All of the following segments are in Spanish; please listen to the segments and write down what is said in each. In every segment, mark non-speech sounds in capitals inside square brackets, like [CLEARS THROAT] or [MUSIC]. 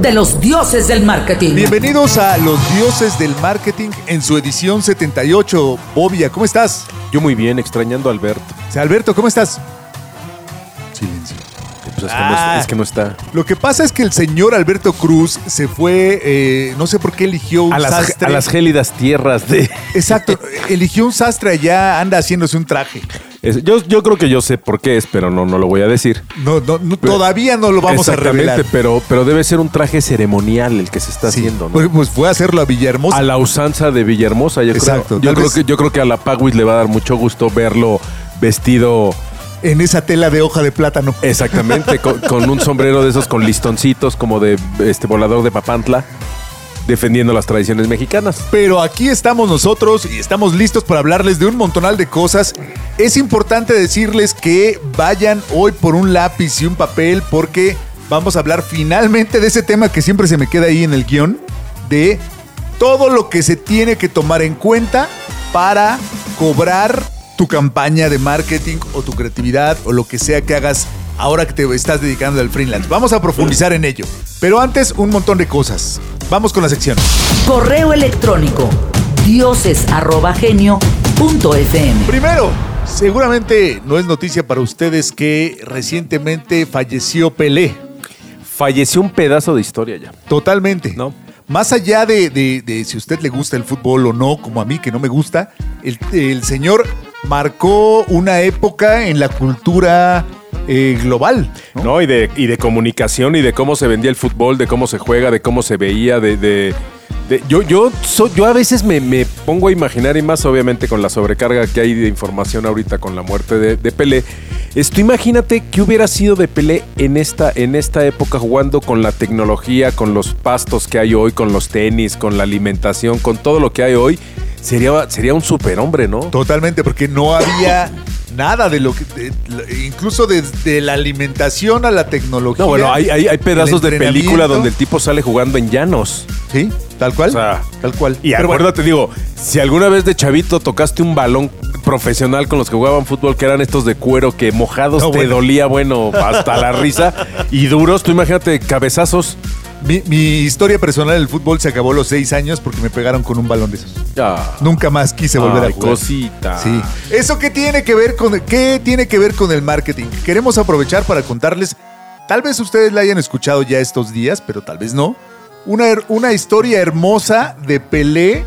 de los dioses del marketing. Bienvenidos a Los Dioses del Marketing en su edición 78. Bobia, ¿cómo estás? Yo muy bien, extrañando a Alberto. O sea, Alberto, ¿cómo estás? Silencio. Pues es, que no, Ah. es- es que no está. Lo que pasa es que el señor Alberto Cruz se fue, eh, no sé por qué eligió un A las, sastre. a las gélidas tierras de... Exacto, [LAUGHS] eligió un sastre allá, anda haciéndose un traje. Es- yo, yo creo que yo sé por qué es, pero no, no lo voy a decir. No, no, no, todavía no lo vamos a Exactamente, revelar. pero, pero debe ser un traje ceremonial el que se está Sí, haciendo, ¿no? pues, pues fue a hacerlo a Villahermosa. A la usanza de Villahermosa, yo Exacto, creo. Yo creo, vez- que, yo creo que a la Pagwis le va a dar mucho gusto verlo vestido en esa tela de hoja de plátano. exactamente con, con un sombrero de esos con listoncitos como de este volador de Papantla, defendiendo las tradiciones mexicanas. Pero aquí estamos nosotros y estamos listos para hablarles de un montonal de cosas. Es importante decirles que vayan hoy por un lápiz y un papel porque vamos a hablar finalmente de ese tema que siempre se me queda ahí en el guion, de todo lo que se tiene que tomar en cuenta para cobrar tu campaña de marketing o tu creatividad o lo que sea que hagas ahora que te estás dedicando al freelance. Vamos a profundizar en ello. Pero antes, un montón de cosas. Vamos con la sección. Correo electrónico dioses@genio.fm. Primero, seguramente no es noticia para ustedes que recientemente falleció Pelé. Falleció un pedazo de historia ya. Totalmente. ¿No? Más allá de, de- de si a usted le gusta el fútbol o no, como a mí que no me gusta, el, el señor marcó una época en la cultura eh, global. ¿no? ¿no? Y de, y de comunicación y de cómo se vendía el fútbol, de cómo se juega, de cómo se veía, de... de- de- yo, yo, so- yo a veces me, me pongo a imaginar, y más obviamente con la sobrecarga que hay de información ahorita con la muerte de, de Pelé, esto imagínate que hubiera sido de Pelé en esta, en esta época jugando con la tecnología, con los pastos que hay hoy, con los tenis, con la alimentación, con todo lo que hay hoy. Sería, sería un superhombre, ¿no? Totalmente, porque no había nada de lo que. de- incluso desde la alimentación a la tecnología. No, bueno, hay, hay, hay pedazos de película donde el tipo sale jugando en llanos. Sí, tal cual. O sea, tal cual. Y Pero bueno, acuérdate, digo, si alguna vez de chavito tocaste un balón profesional con los que jugaban fútbol, que eran estos de cuero que mojados No, te bueno. dolía, bueno, hasta la risa, y duros, tú imagínate, cabezazos. Mi, mi historia personal del fútbol se acabó a los seis años porque me pegaron con un balón de esos. Ah, Nunca más quise volver ay, a jugar. cosita. Sí. ¿Eso qué tiene que ver con qué tiene que ver con el marketing? Queremos aprovechar para contarles, tal vez ustedes la hayan escuchado ya estos días, pero tal vez no. Una, una historia hermosa de Pelé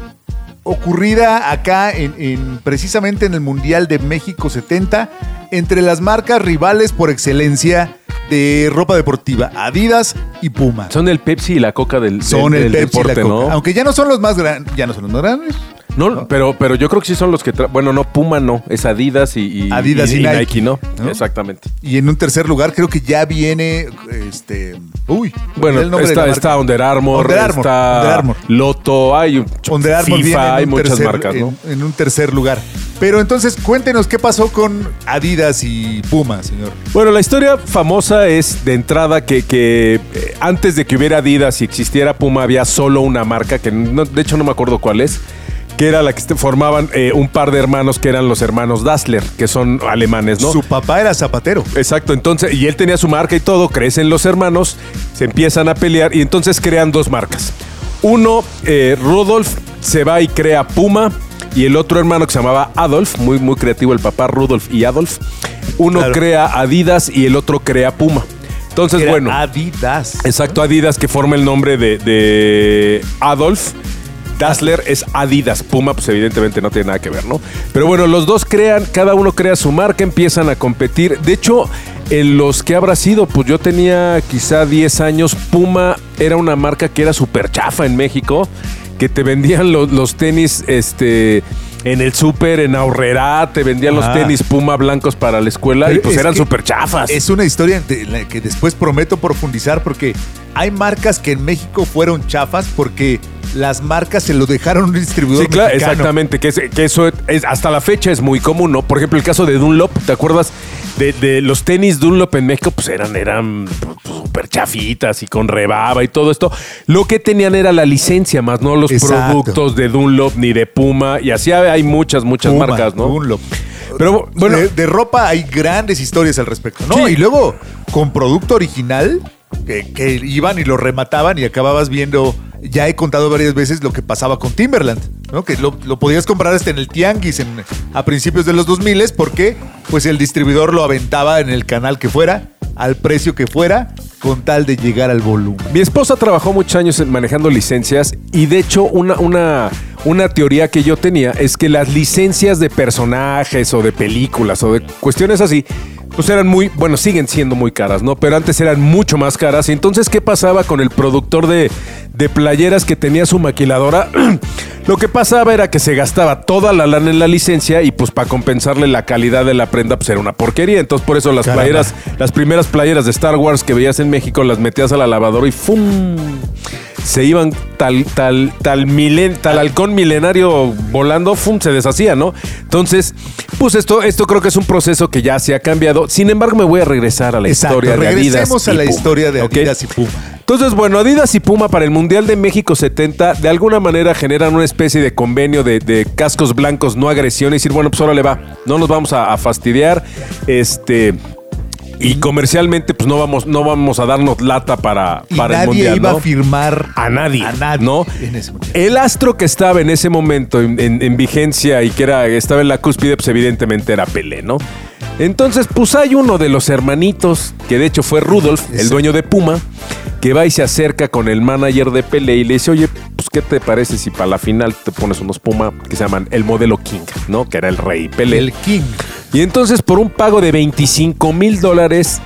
ocurrida acá en, en- precisamente en el Mundial de México 70 entre las marcas rivales por excelencia de ropa deportiva, Adidas y Puma. Son el Pepsi y la Coca del, Son del- el del Pepsi y la deporte, Coca. ¿no? Aunque ya no son los más grandes, ya no son los más grandes. No, pero, pero yo creo que sí son los que... tra- Bueno, no, Puma no, es Adidas y, y- Adidas y Nike, ¿no? ¿no? Exactamente. Y en un tercer lugar creo que ya viene este uy, Bueno, el está, está Under Armour, Under Armour, está Under Armour. Loto, hay Under Armour viene FIFA, hay muchas tercer- marcas, ¿no? En, en un tercer lugar. Pero entonces cuéntenos qué pasó con Adidas y Puma, señor. Bueno, la historia famosa es de entrada que, que, eh, antes de que hubiera Adidas y existiera Puma había solo una marca, que no- de hecho no me acuerdo cuál es, que era la que este- formaban eh, un par de hermanos que eran los hermanos Dassler, que son alemanes, ¿no? Su papá era zapatero. Exacto, entonces, y él tenía su marca y todo, crecen los hermanos, se empiezan a pelear y entonces crean dos marcas. Uno, eh, Rudolf, se va y crea Puma, y el otro hermano que se llamaba Adolf, muy, muy creativo el papá Rudolf y Adolf, uno Claro. crea Adidas y el otro crea Puma. Entonces, Era bueno, Adidas. exacto, Adidas que forma el nombre de, de Adolf. Dassler es Adidas, Puma pues evidentemente no tiene nada que ver, ¿no? Pero bueno, los dos crean, cada uno crea su marca, empiezan a competir. De hecho, en los que habrá sido, pues yo tenía quizá 10 años, Puma era una marca que era súper chafa en México, que te vendían los, los tenis, este en el súper, en Ahorrera, te vendían los tenis Puma blancos para la escuela y pues es eran súper chafas. Es una historia de la que después prometo profundizar porque hay marcas que en México fueron chafas porque las marcas se lo dejaron a un distribuidor Sí, claro, mexicano. exactamente. Que, es- que eso es, hasta la fecha es muy común, ¿no? Por ejemplo, el caso de Dunlop, ¿te acuerdas? De, de los tenis Dunlop en México, pues eran, eran pues, súper chafitas y con rebaba y todo esto. Lo que tenían era la licencia, más no los Exacto. productos de Dunlop ni de Puma. Y así hay muchas, muchas Puma, marcas, ¿no? Dunlop. Pero bueno, de, de ropa hay grandes historias al respecto. No, Sí. y luego con producto original que, iban y lo remataban y acababas viendo. Ya he contado varias veces lo que pasaba con Timberland. Que lo, podías comprar hasta en el Tianguis a principios de los 2000 porque pues el distribuidor lo aventaba en el canal que fuera, al precio que fuera, con tal de llegar al volumen. Mi esposa trabajó muchos años manejando licencias y de hecho una, una, una teoría que yo tenía es que las licencias de personajes o de películas o de cuestiones así, pues eran muy, bueno, siguen siendo muy caras, ¿no? Pero antes eran mucho más caras. Y entonces, ¿qué pasaba con el productor de, de playeras que tenía su maquiladora? [CLEARS THROAT] Lo que pasaba era que se gastaba toda la lana en la licencia y pues para compensarle la calidad de la prenda pues era una porquería. Entonces por eso las Caramba. playeras, las primeras playeras de Star Wars que veías en México las metías a la lavadora y ¡fum! Se iban tal, tal, tal, milen, tal halcón milenario volando, ¡fum! se deshacía, ¿no? Entonces, pues esto, esto creo que es un proceso que ya se ha cambiado. Sin embargo, me voy a regresar a la Exacto, historia de Adidas. regresemos a la Puma, historia de. Adidas y Puma. Entonces, bueno, Adidas y Puma para el Mundial de México 70 de alguna manera generan una especie de convenio de, de cascos blancos, no agresión, y decir, bueno, pues ahora le va, no nos vamos a, a fastidiar, este... Y comercialmente, pues no vamos, no vamos a darnos lata para, Y para el nadie mundial. iba ¿no? a firmar a nadie, a nadie ¿no? en ese. El astro que estaba en ese momento en, en- en vigencia y que era, estaba en la cúspide, pues evidentemente era Pelé, ¿no? Entonces, pues hay uno de los hermanitos, que de hecho fue Rudolf, el dueño de Puma, que va y se acerca con el manager de Pelé y le dice, oye, pues ¿qué te parece si para la final te pones unos Puma que se llaman el modelo King, ¿no? Que era el rey Pelé. El King. Y entonces por un pago de 25 mil dólares,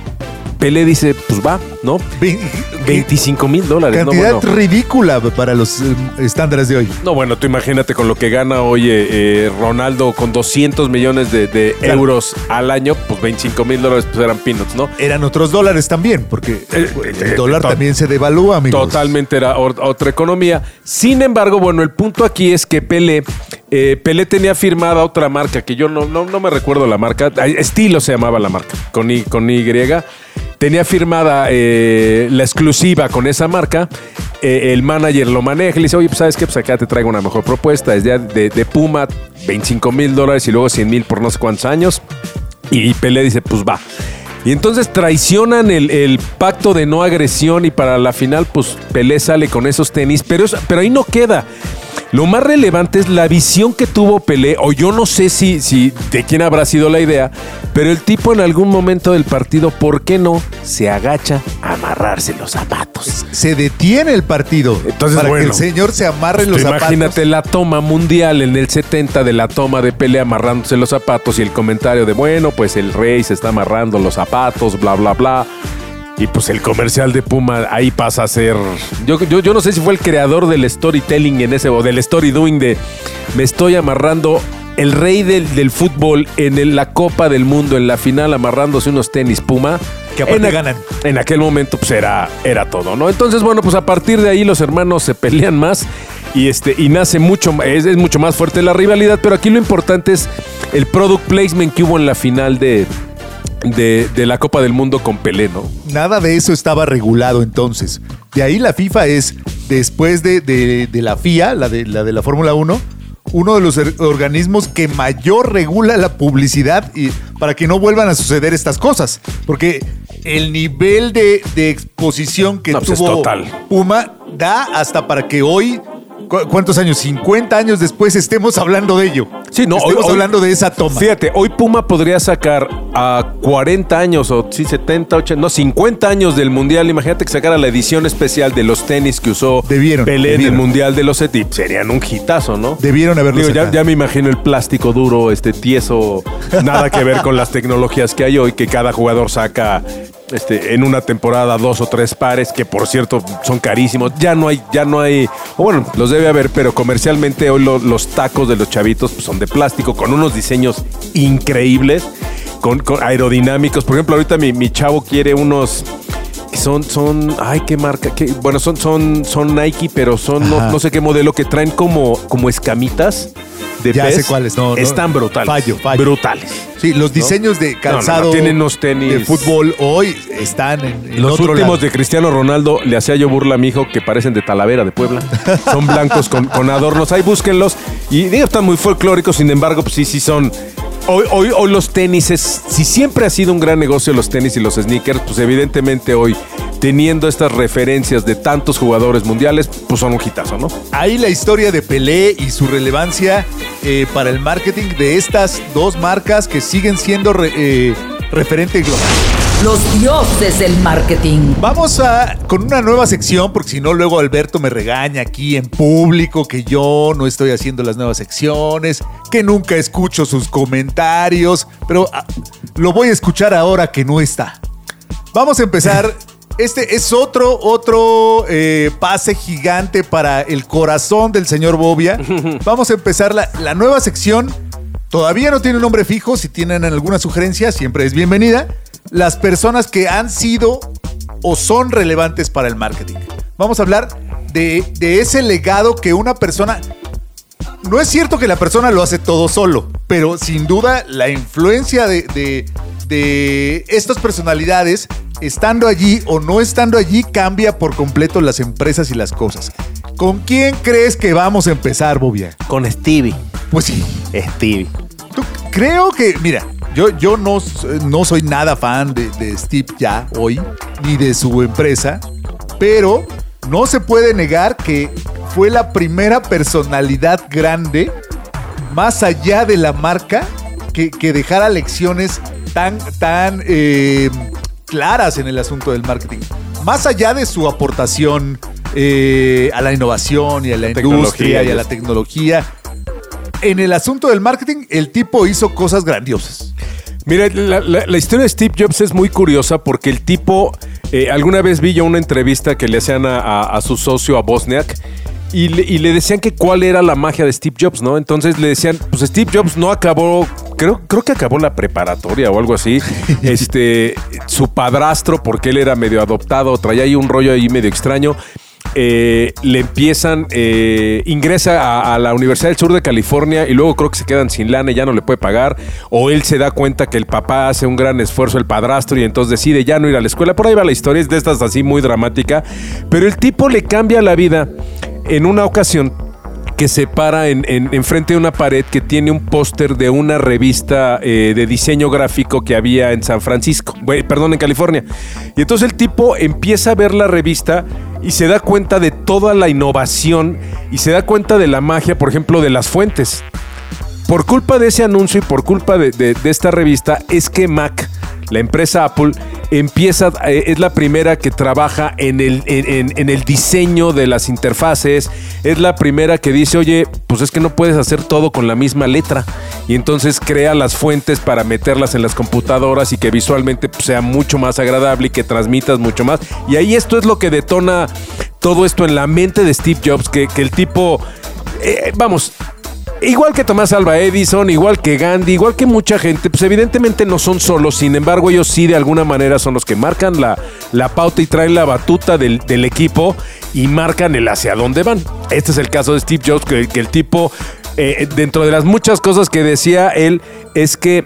Pelé dice, pues va, ¿no? Ve- 25 mil dólares, ¿no? Cantidad Bueno. ridícula para los eh, estándares de hoy. No, bueno, tú imagínate con lo que gana, oye, eh, Ronaldo con 200 millones de, de Claro. euros al año, pues 25 mil dólares pues eran peanuts, ¿no? Eran otros dólares también, porque Eh, el eh, dólar también se devalúa, amigos. Totalmente era otra economía. Sin embargo, bueno, el punto aquí es que Pelé, eh, Pelé tenía firmada otra marca, que yo no, no, no me recuerdo la marca, Estilo se llamaba la marca, con Y. Con y. Tenía firmada eh, la exclusiva con esa marca. eh, el manager lo maneja y le dice, oye, pues sabes qué, pues acá te traigo una mejor propuesta. Es de, de- Puma, 25 mil dólares y luego 100 mil por no sé cuántos años. Y Pelé dice, pues va. Y entonces traicionan el, pacto de no agresión y para la final, pues Pelé sale con esos tenis, pero, pero ahí no queda. Lo más relevante es la visión que tuvo Pelé, o yo no sé si, si de quién habrá sido la idea, pero el tipo en algún momento del partido, ¿por qué no? Se agacha a amarrarse los zapatos. Se detiene el partido Entonces, para bueno, que el señor se amarre los Tú zapatos. Imagínate la toma mundial en el 70 de la toma de Pelé amarrándose los zapatos y el comentario de, bueno, pues el rey se está amarrando los zapatos, bla, bla, bla. Y pues el comercial de Puma ahí pasa a ser. Yo, yo, yo no sé si fue el creador del storytelling en ese o del story doing de me estoy amarrando el rey del, del fútbol en el- la Copa del Mundo, en la final, amarrándose unos tenis Puma. Que aparte en, a- ganan. En aquel momento, pues era, era todo, ¿no? Entonces, bueno, pues a partir de ahí los hermanos se pelean más y este y nace mucho es, es mucho más fuerte la rivalidad, pero aquí lo importante es el product placement que hubo en la final de, de, de la Copa del Mundo con Pelé, ¿no? Nada de eso estaba regulado entonces. De ahí la FIFA es, después de, de- de la FIA, la de la, de la Fórmula 1, uno de los organismos que mayor regula la publicidad y para que no vuelvan a suceder estas cosas. Porque el nivel de, de exposición que No, pues es tuvo. Puma da hasta para que hoy, ¿cu- ¿cuántos años? 50 años después estemos hablando de ello. Sí, no, estemos hoy- hablando de esa toma. Fíjate, hoy Puma podría sacar a 40 años o sí, 70, 80, no, 50 años del Mundial. Imagínate que sacara la edición especial de los tenis que usó Debieron, Pelé en el debieron. Mundial de los ETI. Serían un hitazo, ¿no? Debieron haberlo Digo, ya, ya me imagino el plástico duro, este tieso, nada que ver con las tecnologías que hay hoy, que cada jugador saca Este, en una temporada dos o tres pares que por cierto son carísimos. Ya no hay ya no hay o bueno los debe haber pero comercialmente hoy lo- los tacos de los chavitos pues, son de plástico con unos diseños increíbles con, con aerodinámicos. Por ejemplo ahorita mi, mi chavo quiere unos son son ay qué marca qué- bueno son son son Nike pero son no, no sé qué modelo que traen como como escamitas de Ya pez. sé cuáles, no, no. están brutales Fallo, fallo. brutales Sí, los diseños de no, calzado no, tienen unos tenis. de fútbol hoy están en, en Los otro últimos lado. de Cristiano Ronaldo le hacía yo burla a mi hijo que parecen de Talavera de Puebla. [LAUGHS] Son blancos con, con adornos. Ahí búsquenlos. Y digo, están muy folclóricos, sin embargo, pues sí, sí son. Hoy, hoy, hoy los tenis es. Si siempre ha sido un gran negocio los tenis y los sneakers, pues evidentemente hoy, teniendo estas referencias de tantos jugadores mundiales, pues son un hitazo, ¿no? Ahí la historia de Pelé y su relevancia eh, para el marketing de estas dos marcas que siguen siendo re- eh, referente global. Los dioses del marketing. Vamos a con una nueva sección, porque si no, luego Alberto me regaña aquí en público que yo no estoy haciendo las nuevas secciones, que nunca escucho sus comentarios, pero ah, lo voy a escuchar ahora que no está. Vamos a empezar. [LAUGHS] Este es otro, otro eh, pase gigante para el corazón del señor Bobia. [LAUGHS] Vamos a empezar la, la nueva sección. Todavía no tiene un nombre fijo. Si tienen alguna sugerencia, siempre es bienvenida. Las personas que han sido o son relevantes para el marketing. Vamos a hablar de, de ese legado que una persona no es cierto que la persona lo hace todo solo, pero sin duda la influencia de, de- de estas personalidades, estando allí o no estando allí, cambia por completo las empresas y las cosas. ¿Con quién crees que vamos a empezar, Bobia? Con Stevie. Pues sí, Stevie. tú- creo que, mira, yo, yo no, no soy nada fan de, de Steve ya hoy, ni de su empresa, pero no se puede negar que fue la primera personalidad grande, más allá de la marca, que, que dejara lecciones tan, tan eh, claras en el asunto del marketing. Más allá de su aportación eh, a la innovación y a la Tecnología industria y a la tecnología, en el asunto del marketing, el tipo hizo cosas grandiosas. Mira, la, la- la historia de Steve Jobs es muy curiosa porque el tipo, eh, alguna vez vi yo una entrevista que le hacían a, a- a su socio, a Bosniak, y le, y le decían que cuál era la magia de Steve Jobs, ¿no? Entonces le decían, pues Steve Jobs no acabó, creo, creo que acabó la preparatoria o algo así. [LAUGHS] este, su padrastro, porque él era medio adoptado, traía ahí un rollo ahí medio extraño. Eh, le empiezan, eh, ingresa a, la Universidad del Sur de California y luego creo que se quedan sin lana y ya no le puede pagar. O él se da cuenta que el papá hace un gran esfuerzo, el padrastro, y entonces decide ya no ir a la escuela. Por ahí va la historia, es de estas así muy dramática. Pero el tipo le cambia la vida en una ocasión que se para en, en- enfrente de una pared que tiene un póster de una revista eh, de diseño gráfico que había en San Francisco, perdón, en California. Y entonces el tipo empieza a ver la revista y se da cuenta de toda la innovación y se da cuenta de la magia, por ejemplo, de las fuentes. Por culpa de ese anuncio y por culpa de, de- esta revista es que Mac, la empresa Apple, empieza, eh, es la primera que trabaja en el, en, el diseño de las interfaces, es la primera que dice, oye, pues es que no puedes hacer todo con la misma letra. Y entonces crea las fuentes para meterlas en las computadoras y que visualmente pues, sea mucho más agradable y que transmitas mucho más. Y ahí esto es lo que detona todo esto en la mente de Steve Jobs, que, que el tipo, eh, vamos, Igual que Tomás Alba Edison, igual que Gandhi, igual que mucha gente, pues evidentemente no son solos, sin embargo ellos sí de alguna manera son los que marcan la, la pauta y traen la batuta del, del equipo y marcan el hacia dónde van. Este es el caso de Steve Jobs, que, el tipo, eh, dentro de las muchas cosas que decía él, es que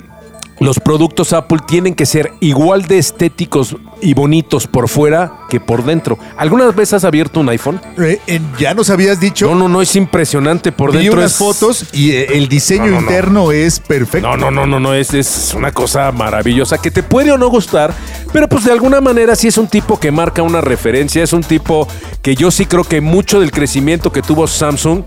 los productos Apple tienen que ser igual de estéticos y bonitos por fuera que por dentro. ¿Algunas veces has abierto un iPhone? Eh, en- ya nos habías dicho, No, no, no, es impresionante por vi dentro. unas es- fotos y eh, el diseño No, no, no. interno es perfecto. No, no, no, no, no, es, es una cosa maravillosa que te puede o no gustar, pero pues de alguna manera sí es un tipo que marca una referencia, es un tipo que yo sí creo que mucho del crecimiento que tuvo Samsung,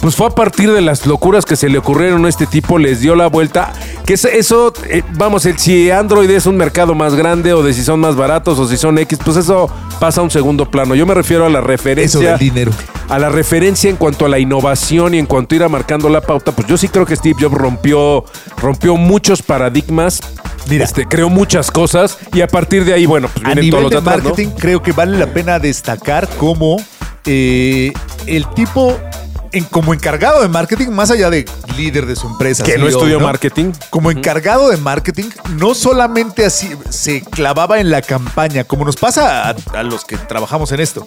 pues fue a partir de las locuras que se le ocurrieron a este tipo, les dio la vuelta, que es- eso, eh, vamos, el, si Android es un mercado más grande o de si son más baratos o si son X, pues eso pasa a un segundo plano. Yo me refiero a la referencia Eso del dinero. a la referencia en cuanto a la innovación y en cuanto a ir a marcando la pauta, pues yo sí creo que Steve Jobs rompió, rompió muchos paradigmas Mira. Este, creó muchas cosas y a partir de ahí, bueno, pues A vienen nivel todos los de ¿no? marketing, creo que vale la pena destacar como eh, el tipo, en, como encargado de marketing, más allá de líder de su empresa. Que no CEO, estudió marketing. Como encargado de marketing, no solamente así se clavaba en la campaña, como nos pasa a, a los que trabajamos en esto.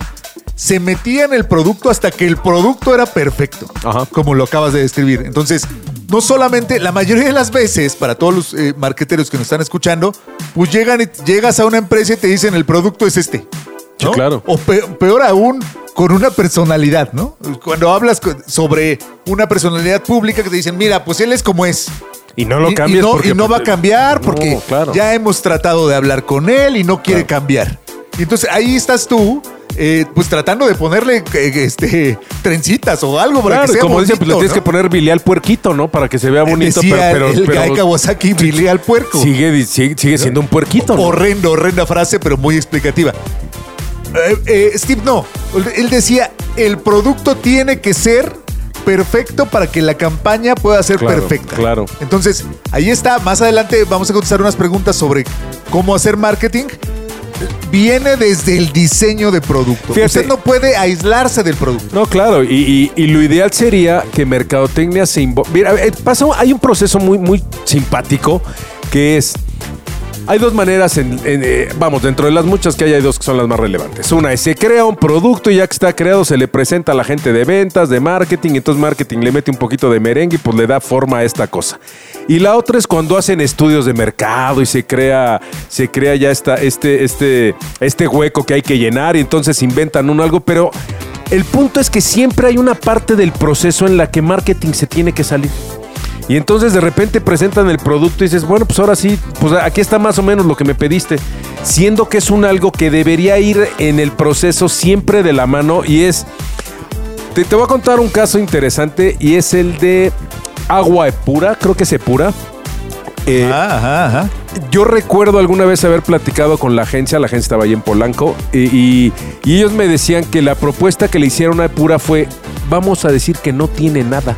Se metía en el producto hasta que el producto era perfecto, Ajá. como lo acabas de describir. Entonces, no solamente, la mayoría de las veces, para todos los eh, marqueteros que nos están escuchando, pues llegan y llegas a una empresa y te dicen el producto es este. Claro. O pe- peor aún, con una personalidad, ¿no? Cuando hablas sobre una personalidad pública que te dicen, mira, pues él es como es. Y no lo cambies y no, porque, y no va a pues, cambiar no, porque claro. ya hemos tratado de hablar con él y no quiere Claro. cambiar. Y entonces ahí estás tú, eh, pues tratando de ponerle eh, este, trencitas o algo para Claro, que sea como dice, pues le bonito, tienes ¿no? que poner Billy al puerquito, ¿no? Para que se vea bonito, Decía pero, el pero, Guy Kawasaki, Billy al puerco. sigue, sigue, sigue siendo un puerquito, ¿no? Horrendo, horrenda frase, pero muy explicativa. Eh, eh, Steve no. Él decía, el producto tiene que ser perfecto para que la campaña pueda ser Claro, perfecta. claro. Entonces, ahí está. Más adelante vamos a contestar unas preguntas sobre cómo hacer marketing. Viene desde el diseño de producto. Fíjate. Usted no puede aislarse del producto. No, claro, y, y- y lo ideal sería que Mercadotecnia se invo- Mira, eh, pasó, hay un proceso muy, muy simpático que es. Hay dos maneras, eh, vamos, dentro de las muchas que hay, hay dos que son las más relevantes. Una es se crea un producto y ya que está creado se le presenta a la gente de ventas, de marketing, y entonces marketing le mete un poquito de merengue y pues le da forma a esta cosa. Y la otra es cuando hacen estudios de mercado y se crea, se crea ya este, este, este hueco que hay que llenar y entonces inventan un algo, pero el punto es que siempre hay una parte del proceso en la que marketing se tiene que salir. Y entonces de repente presentan el producto y dices, bueno, pues ahora sí, pues aquí está más o menos lo que me pediste. Siendo que es un algo que debería ir en el proceso siempre de la mano y es... Te, te voy a contar un caso interesante y es el de agua pura, creo que es pura. Eh, Ajá, ajá, ajá. yo recuerdo alguna vez haber platicado con la agencia, la agencia estaba ahí en Polanco, y, y- y ellos me decían que la propuesta que le hicieron a Pura fue, vamos a decir que no tiene nada.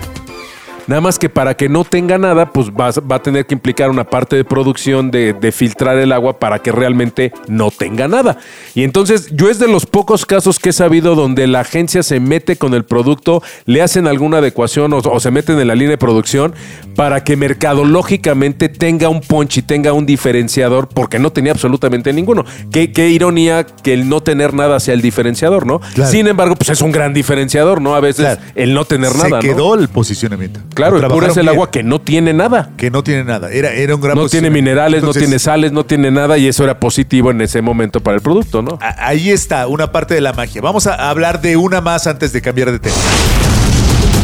Nada más que para que no tenga nada, pues va, va a tener que implicar una parte de producción de, de filtrar el agua para que realmente no tenga nada. Y entonces yo es de los pocos casos que he sabido donde la agencia se mete con el producto, le hacen alguna adecuación o, o se meten en la línea de producción para que mercadológicamente tenga un punch y tenga un diferenciador, porque no tenía absolutamente ninguno. Qué, qué ironía que el no tener nada sea el diferenciador, ¿no? Claro. Sin embargo, pues es un gran diferenciador, ¿no? A veces Claro. el no tener Se nada. ¿no? quedó el posicionamiento. Claro, el puro es el agua que no tiene nada. que no tiene nada. Era, era un gran No tiene minerales, Entonces, no tiene sales, no tiene nada y eso era positivo en ese momento para el producto, ¿no? Ahí está una parte de la magia. Vamos a hablar de una más antes de cambiar de tema.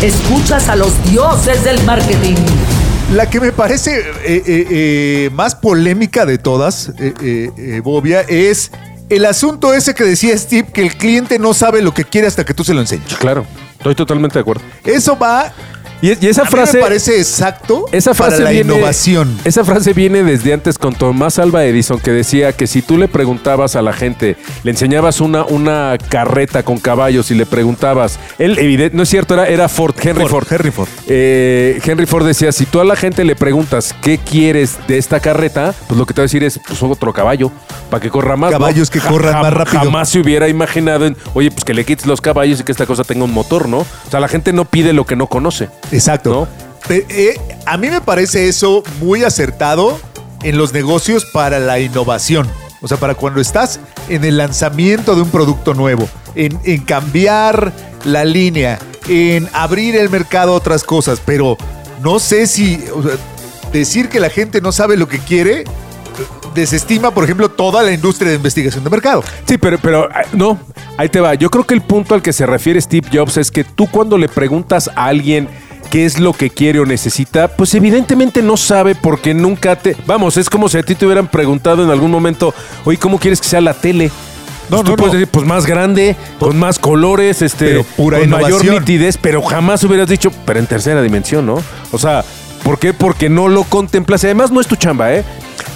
Escuchas a los dioses del marketing. La que me parece eh, eh, eh, más polémica de todas, eh, eh, eh, Bobia, es el asunto ese que decía Steve, que el cliente no sabe lo que quiere hasta que tú se lo enseñes. Claro, estoy totalmente de acuerdo. Eso va, Y, y esa a mí frase... me parece exacto Esa frase para la viene, innovación. Esa frase viene desde antes con Tomás Alba Edison que decía que si tú le preguntabas a la gente, le enseñabas una, una carreta con caballos y le preguntabas, él evidente, no es cierto, era, era Ford, Henry Ford. Henry Ford. Eh, Henry Ford decía, si tú a la gente le preguntas qué quieres de esta carreta, pues lo que te va a decir es, pues otro caballo, para que corra más. ¿no? Caballos que corran más rápido. Jamás se hubiera imaginado en, oye, pues que le quites los caballos y que esta cosa tenga un motor, ¿no? O sea, la gente no pide lo que no conoce. Exacto. Eh, a mí me parece eso muy acertado en los negocios para la innovación. O sea, para cuando estás en el lanzamiento de un producto nuevo, en, en cambiar la línea, en abrir el mercado a otras cosas, pero no sé si o sea, decir que la gente no sabe lo que quiere eh, desestima, por ejemplo, toda la industria de investigación de mercado. Sí, pero, pero ah, no, ahí te va. Yo creo que el punto al que se refiere Steve Jobs es que tú cuando le preguntas a alguien qué es lo que quiere o necesita, pues evidentemente no sabe porque nunca te... Vamos, es como si a ti te hubieran preguntado en algún momento, oye, ¿cómo quieres que sea la tele? No, Pues tú no, puedes no. decir, pues más grande, con más colores, este, Pero pura con mayor nitidez, pero jamás hubieras dicho, pero en tercera dimensión, ¿no? O sea, ¿por qué? Porque no lo contemplas. Además no es tu chamba, ¿eh?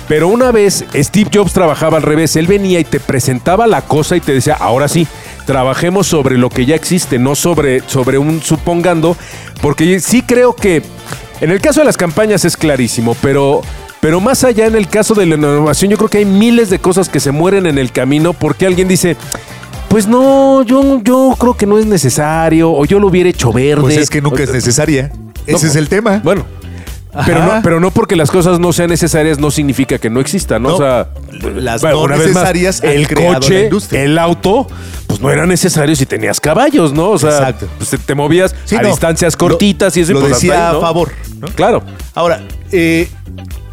Pero una vez Steve Jobs trabajaba al revés, él venía y te presentaba la cosa y te decía, ahora sí, trabajemos sobre lo que ya existe, no sobre, sobre un supongando, porque sí creo que en el caso de las campañas es clarísimo, pero Pero más allá en el caso de la innovación, yo creo que hay miles de cosas que se mueren en el camino porque alguien dice, pues no, yo, yo creo que no es necesario, o yo lo hubiera hecho verde. Pues es que nunca es necesaria. Ese es el tema. Bueno. Pero no, pero no porque las cosas no sean necesarias no significa que no existan, ¿no? No, o sea, las bueno, no una vez más, necesarias han el creado la coche, industria. el auto, pues no era necesario si tenías caballos, ¿no? O sea, Exacto. pues, te- te movías Sí, a no. distancias cortitas y eso lo pues, hasta decía a favor. ¿no? Claro. Ahora, eh,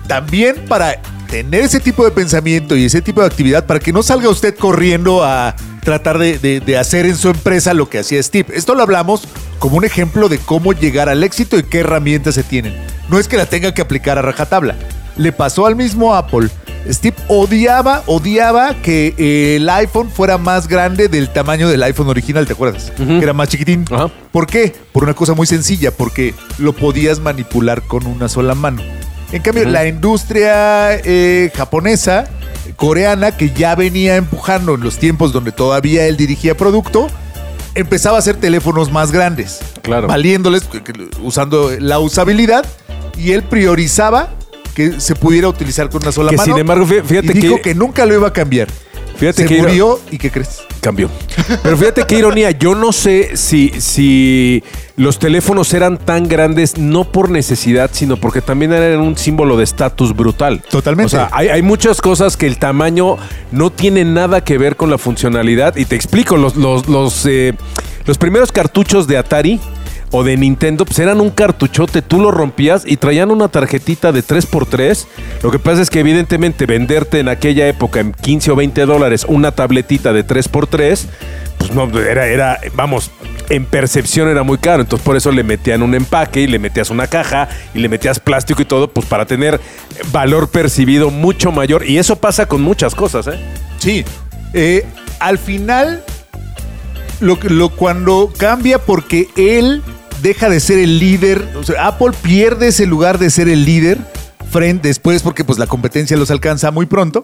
también para tener ese tipo de pensamiento y ese tipo de actividad, para que no salga usted corriendo a tratar de, de- de hacer en su empresa lo que hacía Steve. Esto lo hablamos como un ejemplo de cómo llegar al éxito y qué herramientas se tienen. No es que la tenga que aplicar a rajatabla. Le pasó al mismo Apple. Steve odiaba, odiaba que eh, el iPhone fuera más grande del tamaño del iPhone original, ¿te acuerdas? Que era más chiquitín. ¿Por qué? Por una cosa muy sencilla, porque lo podías manipular con una sola mano. En cambio, la industria eh, japonesa, coreana, que ya venía empujando en los tiempos donde todavía él dirigía producto, empezaba a hacer teléfonos más grandes. Claro. Valiéndoles, usando la usabilidad, y él priorizaba que se pudiera utilizar con una sola Que mano. sin embargo, fí- fíjate y dijo que- que nunca lo iba a cambiar. Fíjate se que murió y ¿qué crees? Cambió. Pero fíjate qué ironía. Yo no sé si, si los teléfonos eran tan grandes no por necesidad, sino porque también eran un símbolo de estatus brutal. Totalmente. O sea, hay, hay muchas cosas que el tamaño no tiene nada que ver con la funcionalidad. Y te explico, los, los, los, eh, los primeros cartuchos de Atari o de Nintendo, pues eran un cartuchote, tú lo rompías y traían una tarjetita de 3x3. Lo que pasa es que evidentemente venderte en aquella época en 15 o 20 dólares una tabletita de 3x3, pues no, era, era, vamos, en percepción era muy caro. Entonces por eso le metían un empaque y le metías una caja y le metías plástico y todo, pues para tener valor percibido mucho mayor. Y eso pasa con muchas cosas, ¿eh? Sí. Eh, al final, lo, lo, cuando cambia porque él deja de ser el líder, o sea, Apple pierde ese lugar de ser el líder frente después porque pues la competencia los alcanza muy pronto.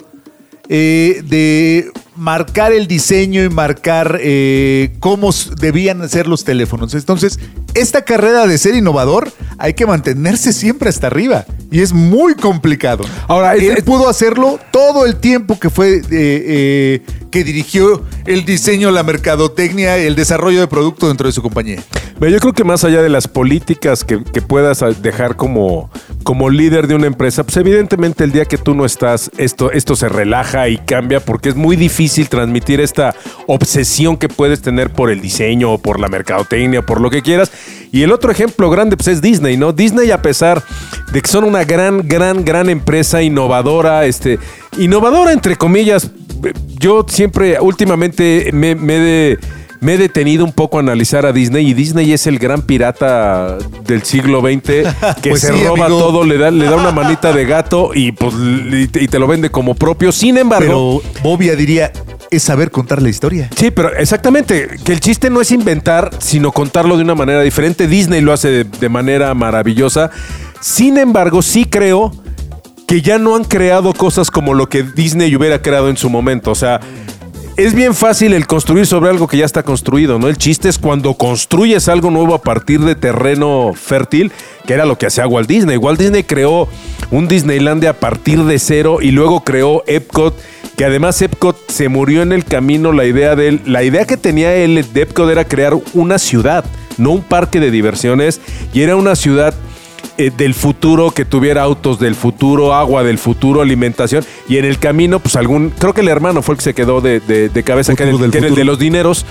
eh, de marcar el diseño y marcar eh, cómo debían ser los teléfonos. Entonces, esta carrera de ser innovador hay que mantenerse siempre hasta arriba y es muy complicado. Ahora, él es- pudo hacerlo todo el tiempo que fue eh, que dirigió el diseño, la mercadotecnia, el desarrollo de producto dentro de su compañía. Yo creo que más allá de las políticas que, que puedas dejar como, como líder de una empresa, pues evidentemente el día que tú no estás, esto, esto se relaja y cambia porque es muy difícil transmitir esta obsesión que puedes tener por el diseño o por la mercadotecnia por lo que quieras. Y el otro ejemplo grande pues es Disney, ¿no? Disney a pesar de que son una gran, gran, gran empresa innovadora, este, innovadora entre comillas, yo siempre, últimamente me, me he de- me he detenido un poco a analizar a Disney y Disney es el gran pirata del siglo XX que [LAUGHS] Pues se sí, roba amigo. todo, le da, le da una manita de gato y, pues, y te- y te lo vende como propio. Sin embargo, Pero Bobia diría, es saber contar la historia. Sí, pero exactamente, que el chiste no es inventar, sino contarlo de una manera diferente. Disney lo hace de, de manera maravillosa. Sin embargo, sí creo que ya no han creado cosas como lo que Disney hubiera creado en su momento. O sea, es bien fácil el construir sobre algo que ya está construido, ¿no? El chiste es cuando construyes algo nuevo a partir de terreno fértil, que era lo que hacía Walt Disney. Walt Disney creó un Disneylandia a partir de cero y luego creó Epcot, que además Epcot se murió en el camino la idea de él. La idea que tenía él de Epcot era crear una ciudad, no un parque de diversiones, y era una ciudad eh, del futuro, que tuviera autos del futuro, agua del futuro, alimentación. Y en el camino, pues algún. Creo que el hermano fue el que se quedó de, de- de cabeza, que era, el, que el de los dineros.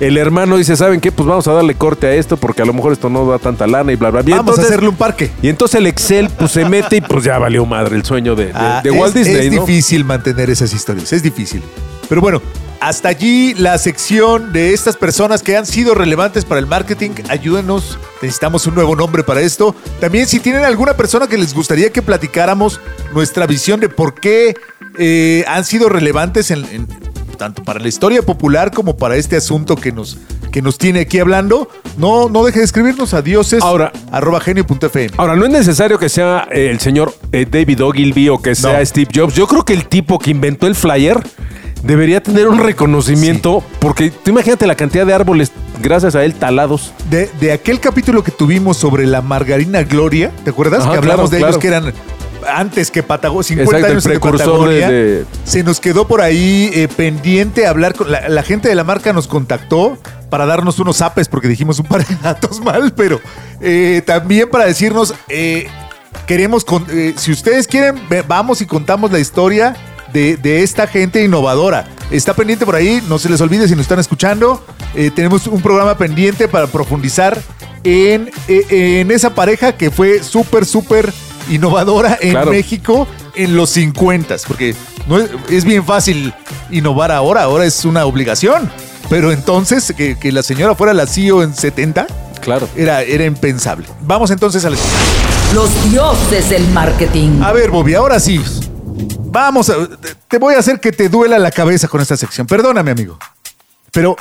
El hermano dice: ¿Saben qué? Pues vamos a darle corte a esto porque a lo mejor esto no da tanta lana y bla, bla, bla. Vamos entonces- a hacerle un parque. Y entonces el Excel pues se mete y pues ya valió madre el sueño de, de- Ah, Walt es, Disney, es ¿no? difícil mantener esas historias, es difícil. Pero bueno, hasta allí la sección de estas personas que han sido relevantes para el marketing. Ayúdenos, necesitamos un nuevo nombre para esto. También si tienen alguna persona que les gustaría que platicáramos nuestra visión de por qué eh, han sido relevantes en, en- tanto para la historia popular como para este asunto que nos, que nos tiene aquí hablando, no, no deje de escribirnos a dioses Ahora- arroba genio.fm. Ahora, no es necesario que sea eh, el señor eh, David Ogilvy o que sea No. Steve Jobs. Yo creo que el tipo que inventó el flyer debería tener un reconocimiento porque tú imagínate la cantidad de árboles gracias a él talados. De, de aquel capítulo que tuvimos sobre la margarina Gloria, ¿te acuerdas? Ajá, que hablamos claro, de ellos que eran antes que Patagonia, 50 Exacto, años de- Patagonia, de- se nos quedó por ahí eh, pendiente hablar con la, la gente de la marca nos contactó para darnos unos apes porque dijimos un par de datos [LAUGHS] mal, pero eh, también para decirnos eh, queremos con- si ustedes quieren vamos y contamos la historia de, de esta gente innovadora. Está pendiente por ahí, no se les olvide si nos están escuchando. eh, tenemos un programa pendiente para profundizar en, eh, en esa pareja que fue súper, súper innovadora en Claro. México en los 50, porque no es, es bien fácil innovar ahora, ahora es una obligación. Pero entonces, que, que la señora fuera la CEO en 70, Claro. era, era impensable. Vamos entonces a la Los dioses del marketing. A ver, Bobby, ahora sí. Vamos, te- te voy a hacer que te duela la cabeza con esta sección. Perdóname, amigo. Pero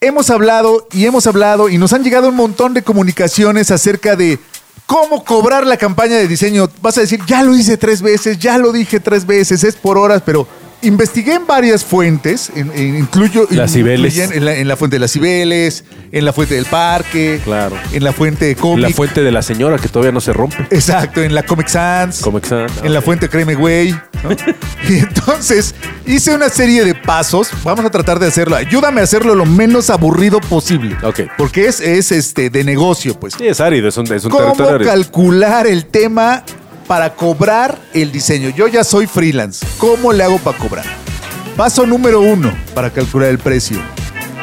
hemos hablado y hemos hablado y nos han llegado un montón de comunicaciones acerca de cómo cobrar la campaña de diseño. Vas a decir, ya lo hice tres veces, ya lo dije tres veces, es por horas, pero investigué en varias fuentes, en- en- incluyo Las Cibeles. En la, en la fuente de las Cibeles, en la fuente del parque, Claro. en la fuente de cómic. La fuente de la señora que todavía no se rompe. Exacto, en la Comic Sans. Comic Sans, En la fuente Créeme Güey. ¿no? [LAUGHS] y entonces hice una serie de pasos. Vamos a tratar de hacerlo. Ayúdame a hacerlo lo menos aburrido posible. Ok. Porque es, es este de negocio, pues. Sí, es árido, es un, es un ¿Cómo territorio calcular el tema para cobrar el diseño? Yo ya soy freelance. ¿Cómo le hago para cobrar? Paso número uno para calcular el precio.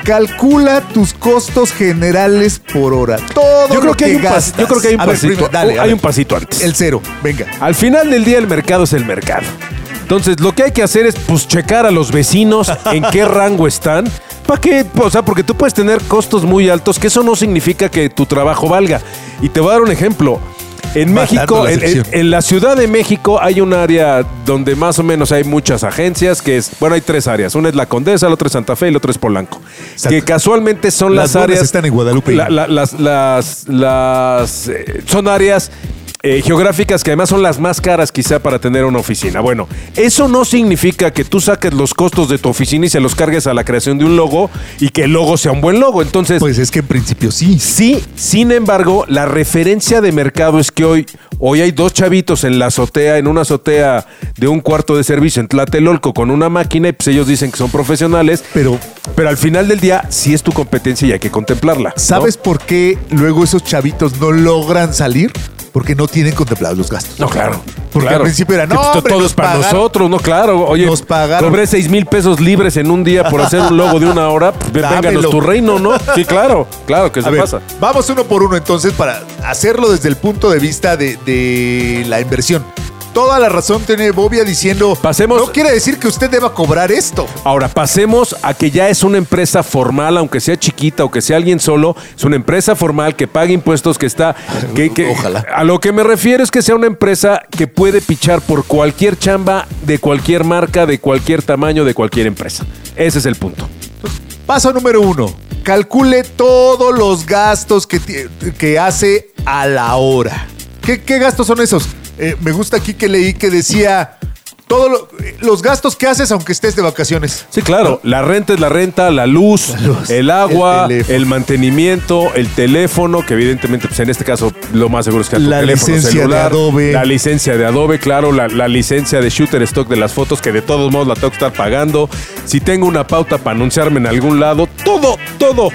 Calcula tus costos generales por hora. Todo Yo creo lo que, hay un gastas. yo creo que hay un A ver, pasito. dale, a hay un pasito antes. El cero, venga. Al final del día el mercado es el mercado. Entonces, lo que hay que hacer es pues checar a los vecinos en qué [LAUGHS] rango están. ¿Para qué? O sea, porque tú puedes tener costos muy altos, que eso no significa que tu trabajo valga. Y te voy a dar un ejemplo. En México, en, en- sección. en la Ciudad de México hay un área donde más o menos hay muchas agencias, que es, bueno, hay tres áreas. Una es la Condesa, la otra es Santa Fe y la otra es Polanco. Exacto. Que casualmente son Las las, áreas... están en Guadalupe. La- la- las, las, las, eh, son áreas eh, geográficas que además son las más caras quizá para tener una oficina. Bueno, eso no significa que tú saques los costos de tu oficina y se los cargues a la creación de un logo y que el logo sea un buen logo. Entonces, Pues es que en principio sí. Sí, sin embargo, la referencia de mercado es que hoy, hoy hay dos chavitos en la azotea, en una azotea de un cuarto de servicio en Tlatelolco con una máquina y pues ellos dicen que son profesionales, Pero pero al final del día sí es tu competencia y hay que contemplarla. ¿no? ¿sabes por qué luego esos chavitos no logran salir? Porque no tienen contemplados los gastos. No, claro. Porque claro. al principio era, no, hombre, todo es para pagaron- nosotros, ¿no? Claro. Oye, Nos pagaron- cobré seis mil pesos libres en un día por hacer un logo de una hora. Pues, vénganos tu reino, ¿no? Sí, claro. Claro que se ver, pasa. vamos uno por uno entonces para hacerlo desde el punto de vista de, de la inversión. Toda la razón tiene Bobia diciendo, Pasemos- no quiere decir que usted deba cobrar esto. Ahora pasemos a que ya es una empresa formal, aunque sea chiquita o que sea alguien solo, es una empresa formal que paga impuestos, que está... [LAUGHS] Que, que- Ojalá. A lo que me refiero es que sea una empresa que puede pichar por cualquier chamba, de cualquier marca, de cualquier tamaño, de cualquier empresa. Ese es el punto. Paso número uno. Calcule todos los gastos que, que hace a la hora. ¿Qué, qué gastos son esos? Eh, me gusta aquí que leí que decía todos los gastos que haces aunque estés de vacaciones. Sí, claro. La renta es la renta, la luz, La luz, el agua, el mantenimiento, el teléfono, que evidentemente, pues en este caso, lo más seguro es que a tu La teléfono licencia de Adobe. La licencia de Adobe, claro, la, la licencia de Shutterstock de las fotos, que de todos modos la tengo que estar pagando. Si tengo una pauta para anunciarme en algún lado, todo, todo.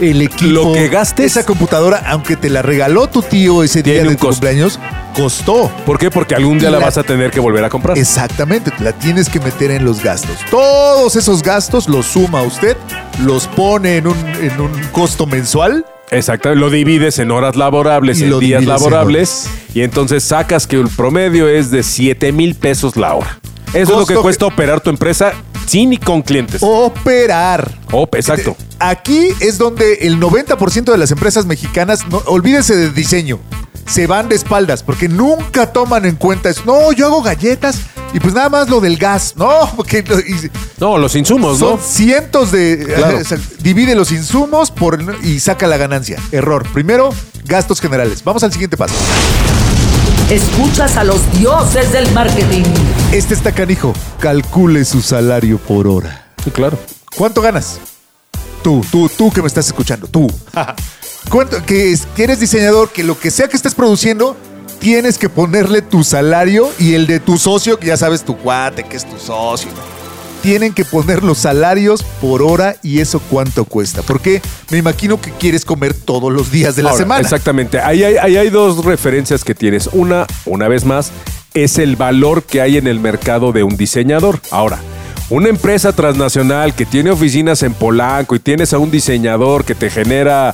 El equipo. Lo que gastes- Esa computadora, aunque te la regaló tu tío ese día de tu cumpleaños, costó. ¿Por qué? Porque algún día la, la- vas a tener que volver a comprar. Exactamente, la tienes que meter en los gastos. Todos esos gastos los suma usted, los pone en un, en un costo mensual. Exacto, lo divides en horas laborables, Y en días en laborables, y entonces sacas que el promedio es de 7 mil pesos la hora. Eso es lo que que- cuesta operar tu empresa sin y con clientes. Operar. Op, exacto. Aquí es donde el 90% de las empresas mexicanas, no, olvídense de diseño, se van de espaldas porque nunca toman en cuenta eso. No, yo hago galletas y pues nada más lo del gas. No, [LAUGHS] porque y- No, los insumos, son ¿no? cientos de... Claro. sea, divide los insumos por, y saca la ganancia. Error. Primero, gastos generales. Vamos al siguiente paso. Escuchas a los dioses del marketing. Este está canijo. Calcule su salario por hora. Sí, claro. ¿Cuánto ganas? Tú, tú, tú que me estás escuchando, tú. [LAUGHS] ¿Cuánto, que, es- que eres diseñador, que lo que sea que estés produciendo tienes que ponerle tu salario y el de tu socio, que ya sabes tu cuate, que es tu socio. Tienen que poner los salarios por hora y eso cuánto cuesta. Porque me imagino que quieres comer todos los días de la Ahora, semana. Exactamente. Ahí hay, ahí hay dos referencias que tienes. Una, una vez más, es el valor que hay en el mercado de un diseñador. Ahora, una empresa transnacional que tiene oficinas en Polanco y tienes a un diseñador que te genera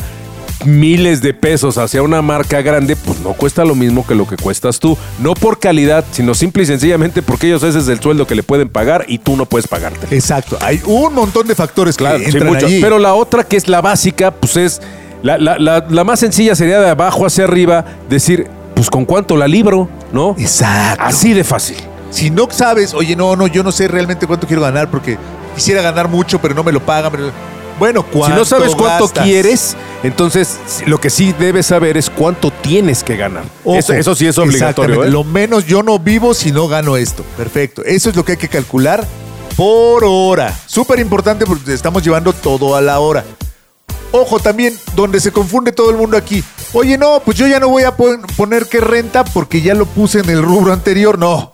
miles de pesos hacia una marca grande, pues no cuesta lo mismo que lo que cuestas tú. No por calidad, sino simple y sencillamente porque ellos ese es el sueldo que le pueden pagar y tú no puedes pagarte. Exacto. Hay un montón de factores Claro, que sí, allí. Pero la otra que es la básica, pues es la, la- la- la más sencilla sería de abajo hacia arriba decir, pues con cuánto la libro, ¿no? Exacto. Así de fácil. Si no sabes, oye, no, no, yo no sé realmente cuánto quiero ganar porque quisiera ganar mucho, pero no me lo pagan. pero- Bueno, Si ¿cuánto no sabes cuánto gastas? quieres, entonces lo que sí debes saber es cuánto tienes que ganar. Ojo, eso, eso sí es obligatorio. ¿eh? Lo menos yo no vivo si no gano esto. Perfecto. Eso es lo que hay que calcular por hora. Súper importante porque estamos llevando todo a la hora. Ojo también, donde se confunde todo el mundo aquí. Oye, no, pues yo ya no voy a pon- poner qué renta porque ya lo puse en el rubro anterior. No.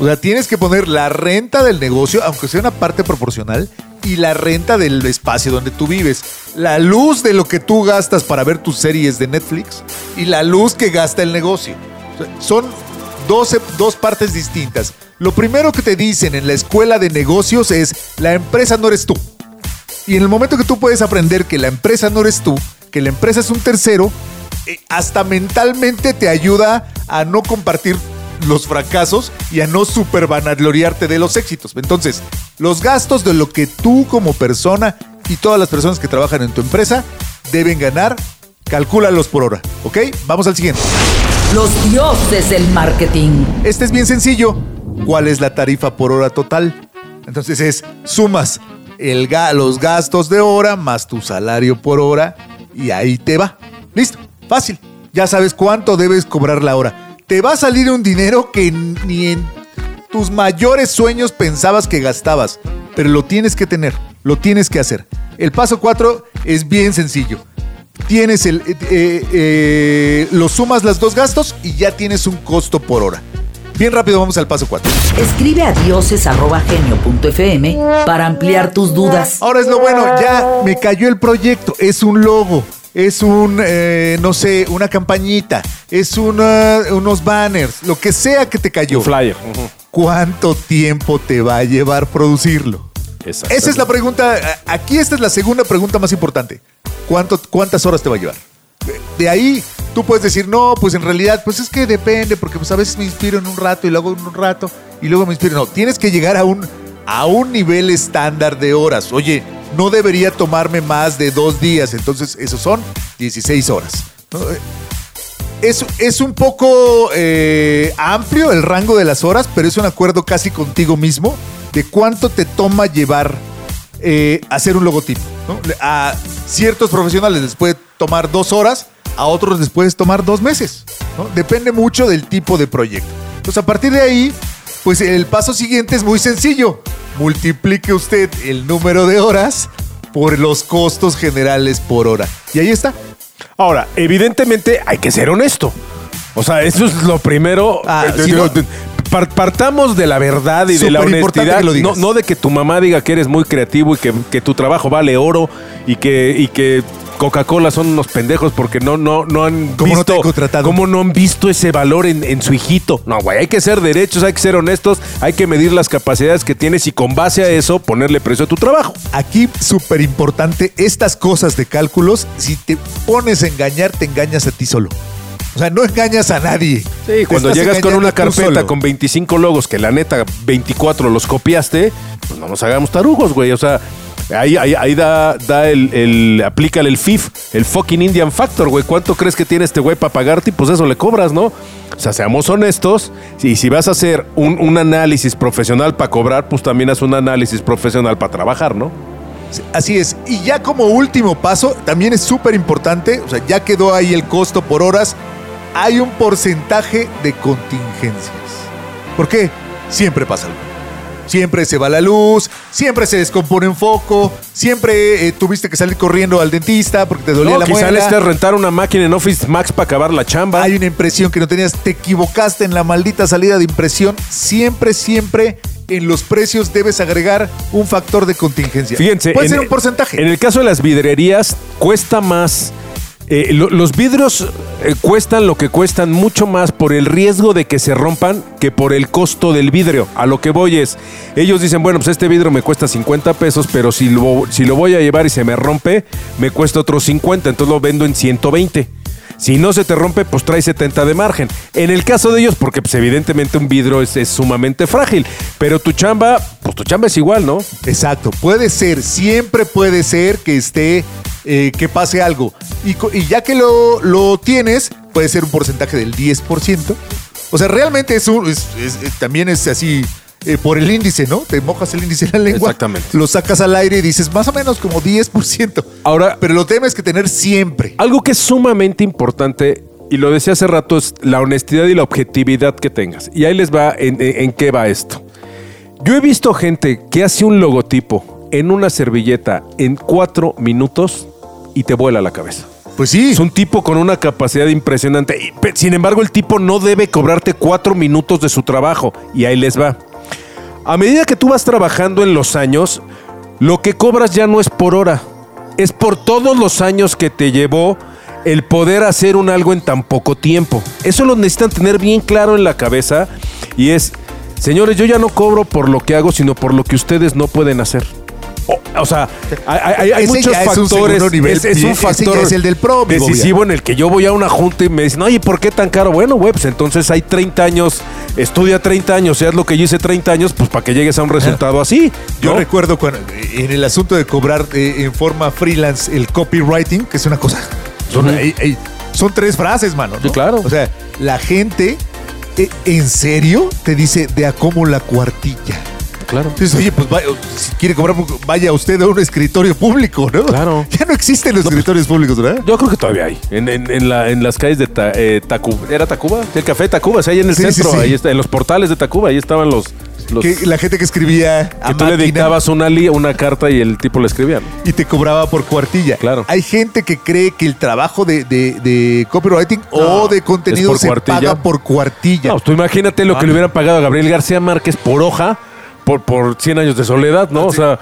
O sea, tienes que poner la renta del negocio, aunque sea una parte proporcional, y la renta del espacio donde tú vives. La luz de lo que tú gastas para ver tus series de Netflix y la luz que gasta el negocio. Son 12 dos partes distintas. Lo primero que te dicen en la escuela de negocios es, la empresa no eres tú. Y en el momento que tú puedes aprender que la empresa no eres tú, que la empresa es un tercero, eh, hasta mentalmente te ayuda a no compartir los fracasos y a no super vanagloriarte de los éxitos. Entonces, los gastos de lo que tú como persona y todas las personas que trabajan en tu empresa deben ganar, calcúlalos por hora. ¿Ok? Vamos al siguiente. Los dioses del marketing. Este es bien sencillo. ¿Cuál es la tarifa por hora total? Entonces es sumas el ga- los gastos de hora más tu salario por hora y ahí te va. Listo, fácil. Ya sabes cuánto debes cobrar la hora. Te va a salir un dinero que ni en tus mayores sueños pensabas que gastabas, pero lo tienes que tener, lo tienes que hacer. El paso 4 es bien sencillo. Tienes el, eh, eh, lo sumas los dos gastos y ya tienes un costo por hora. Bien rápido vamos al paso 4. Escribe a dioses.genio.fm para ampliar tus dudas. Ahora es lo bueno, ya me cayó el proyecto, es un logo, es un, eh, no sé, una campañita, es una- unos banners, lo que sea que te cayó. Un flyer. ¿Cuánto tiempo te va a llevar producirlo? Esa es la pregunta, aquí esta es la segunda pregunta más importante. ¿Cuánto, ¿Cuántas horas te va a llevar? De- De ahí tú puedes decir, no, pues en realidad, pues es que depende, porque pues a veces me inspiro en un rato y luego en un rato y luego me inspiro. No, tienes que llegar a un, a un nivel estándar de horas. Oye, no debería tomarme más de dos días, entonces esos son 16 horas. Es, es un poco eh, amplio el rango de las horas, pero es un acuerdo casi contigo mismo de cuánto te toma llevar eh, hacer un logotipo. A ciertos profesionales les puede tomar dos horas, a otros les puedes tomar dos meses. Depende mucho del tipo de proyecto. Entonces, a partir de ahí, pues el paso siguiente es muy sencillo. Multiplique usted el número de horas por los costos generales por hora. Y ahí está. Ahora, evidentemente hay que ser honesto. O sea, eso es lo primero. Ah, Eh, no. partamos de la verdad y de la honestidad. que lo no, no de que tu mamá diga que eres muy creativo y que, que tu trabajo vale oro y que, y que Coca-Cola son unos pendejos porque no, no, no han ¿Cómo no visto. contratado? ¿Cómo no han visto ese valor en, en su hijito? No, güey, hay que ser derechos, hay que ser honestos, hay que medir las capacidades que tienes y con base a eso ponerle precio a tu trabajo. Aquí, súper importante, estas cosas de cálculos, si te pones a engañar, te engañas a ti solo. O sea, no engañas a nadie. Sí, cuando llegas con una carpeta con 25 logos, que la neta 24 los copiaste, pues no nos hagamos tarugos, güey. O sea, ahí, ahí, ahí da, da el, el, aplícale el FIF, el fucking Indian Factor, güey. ¿Cuánto crees que tiene este güey para pagarte? Y pues eso le cobras, ¿no? O sea, seamos honestos. Y si vas a hacer un, un análisis profesional para cobrar, pues también haz un análisis profesional para trabajar, ¿no? Así es. Y ya como último paso, también es súper importante, o sea, ya quedó ahí el costo por horas, hay un porcentaje de contingencias. ¿Por qué? Siempre pasa algo. Siempre se va la luz, siempre se descompone un foco, siempre eh, tuviste que salir corriendo al dentista porque te dolía No, la quizá muela. necesitas rentar una máquina en Office Max para acabar la chamba. Hay una impresión que no tenías, te equivocaste en la maldita salida de impresión. Siempre, siempre en los precios debes agregar un factor de contingencia. Fíjense. Puede en- ser un porcentaje. En el caso de las vidrerías, cuesta más. Eh, lo- los vidrios eh, cuestan lo que cuestan mucho más por el riesgo de que se rompan que por el costo del vidrio. A lo que voy es, ellos dicen, bueno, pues este vidrio me cuesta 50 pesos, pero si lo, si lo voy a llevar y se me rompe, me cuesta otros 50, entonces lo vendo en 120. Si no se te rompe, pues trae 70 de margen. En el caso de ellos, porque pues evidentemente un vidrio es, sumamente frágil, pero tu chamba, pues tu chamba es igual, ¿no? Exacto, puede ser, siempre puede ser que esté, eh, que pase algo. Y, ya que lo, lo tienes, puede ser un porcentaje del 10%. O sea, realmente es un, eh, también es así eh, por el índice, ¿no? Te mojas el índice en la lengua. Exactamente. Lo sacas al aire y dices más o menos como 10%. Ahora- Pero lo tienes que tener siempre. Algo que es sumamente importante, y lo decía hace rato, es la honestidad y la objetividad que tengas. Y ahí les va en, en- en qué va esto. Yo he visto gente que hace un logotipo en una servilleta en cuatro minutos y te vuela la cabeza. Pues sí. Es un tipo con una capacidad impresionante. Sin embargo, el tipo no debe cobrarte cuatro minutos de su trabajo. Y ahí les va. A medida que tú vas trabajando en los años, lo que cobras ya no es por hora. Es por todos los años que te llevó el poder hacer un algo en tan poco tiempo. Eso lo necesitan tener bien claro en la cabeza. Y es, señores, yo ya no cobro por lo que hago, sino por lo que ustedes no pueden hacer. O, o sea, hay, hay- hay Ese muchos ya es un factores. nivel. es, es un factor es el del pro, decisivo en el que yo voy a una junta y me dicen, oye, ¿por qué tan caro? Bueno, güey, pues entonces hay 30 años, estudia 30 años, seas lo que yo hice 30 años, pues para que llegues a un resultado así. Yo recuerdo cuando en el asunto de cobrar eh, en forma freelance el copywriting, que es una cosa. Son, Ujú. ey, ey, son tres frases, mano. ¿no? Sí, claro. O sea, la gente eh, en serio te dice de a cómo la cuartilla. Claro. Entonces, oye, pues vaya, si quiere cobrar, vaya usted a un escritorio público, ¿no? Claro. [LAUGHS] Ya no existen los escritorios públicos, ¿verdad? Yo creo que todavía hay. En, en- en la- en las calles de Ta- eh, Tacuba. ¿Era Tacuba? El café de Tacuba, o sea, ahí en el Sí, centro, sí. ahí está, en los portales de Tacuba, ahí estaban los. los Que la gente que escribía a que tú le máquina dictabas una, li- una carta y el tipo le escribía. ¿no? y te cobraba por cuartilla. Claro. Hay gente que cree que el trabajo de, de- de copywriting No, o de contenido se cuartilla. paga por cuartilla. No, tú imagínate lo que le hubieran pagado a Gabriel García Márquez por hoja por, por 100 años de soledad, ¿no? O sea,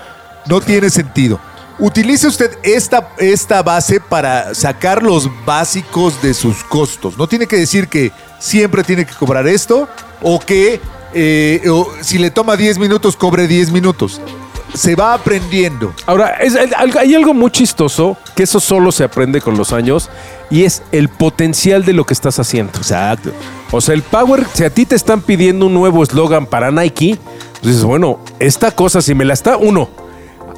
No tiene sentido. Utilice usted esta, esta base para sacar los básicos de sus costos. No tiene que decir que siempre tiene que cobrar esto o que eh, o si le toma 10 minutos, cobre 10 minutos. Se va aprendiendo. Ahora, es- hay algo muy chistoso que eso solo se aprende con los años y es el potencial de lo que estás haciendo. Exacto. O sea, el power, si a ti te están pidiendo un nuevo eslogan para Nike, pues dices, bueno, esta cosa, si me la está, uno,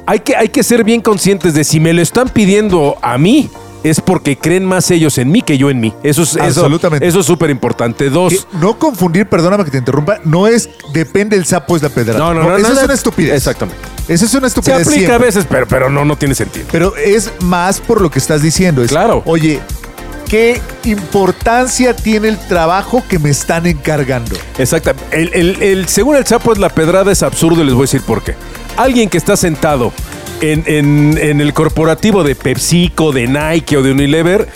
hay que, hay que ser bien conscientes de si me lo están pidiendo a mí, es porque creen más ellos en mí que yo en mí. Eso es eso- Absolutamente. Eso es súper importante. Dos. Que no confundir, perdóname que te interrumpa, no es depende el sapo es la pedra. No, no, no. Eso nada- es una estupidez. Exactamente. Eso es una Se estupidez. aplica siempre. a veces, pero, pero no, no tiene sentido. Pero es más por lo que estás diciendo. Es, Claro. Oye, ¿qué importancia tiene el trabajo que me están encargando? Exacto. El, según el es la pedrada, es absurdo y les voy a decir por qué. Alguien que está sentado en, en- en el corporativo de PepsiCo, de Nike o de Unilever,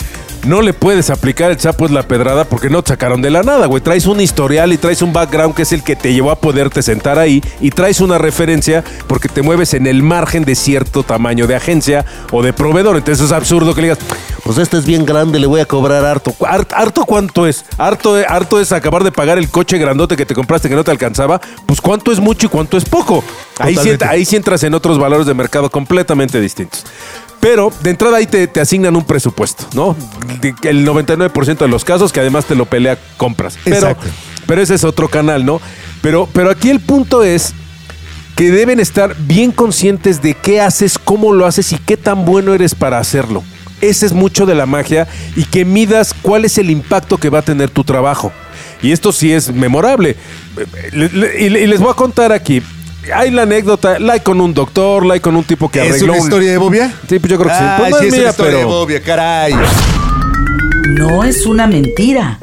no le puedes aplicar el sapo es la pedrada porque no te sacaron de la nada, güey. Traes un historial y traes un background que es el que te llevó a poderte sentar ahí y traes una referencia porque te mueves en el margen de cierto tamaño de agencia o de proveedor. Entonces es absurdo que le digas, pues este es bien grande, le voy a cobrar harto. ¿Har- ¿Harto cuánto es? ¿Harto, harto es acabar de pagar el coche grandote que te compraste que no te alcanzaba? Pues cuánto es mucho y cuánto es poco. Ahí sí, ahí sí entras en otros valores de mercado completamente distintos. Pero de entrada ahí te, te asignan un presupuesto, ¿no? El 99% de los casos que además te lo pelea compras. Pero, Exacto. pero ese es otro canal, ¿no? Pero, pero aquí el punto es que deben estar bien conscientes de qué haces, cómo lo haces y qué tan bueno eres para hacerlo. Ese es mucho de la magia y que midas cuál es el impacto que va a tener tu trabajo. Y esto sí es memorable. Le- le- Y le- y les voy a contar aquí. Hay la anécdota, la hay con un doctor, la hay con un tipo que ¿Es arregló una un- historia de Bobia? Sí, pues yo creo que sí. Pues no sí, es es una historia de pero- Bobia, caray. No es una mentira.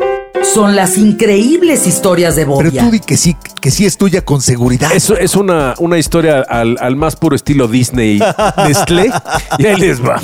son las increíbles historias de Pero Bobia. tú di que sí, que sí es tuya con seguridad. Eso es una, una historia al, al más puro estilo Disney [LAUGHS] Nestlé. Y ahí les va.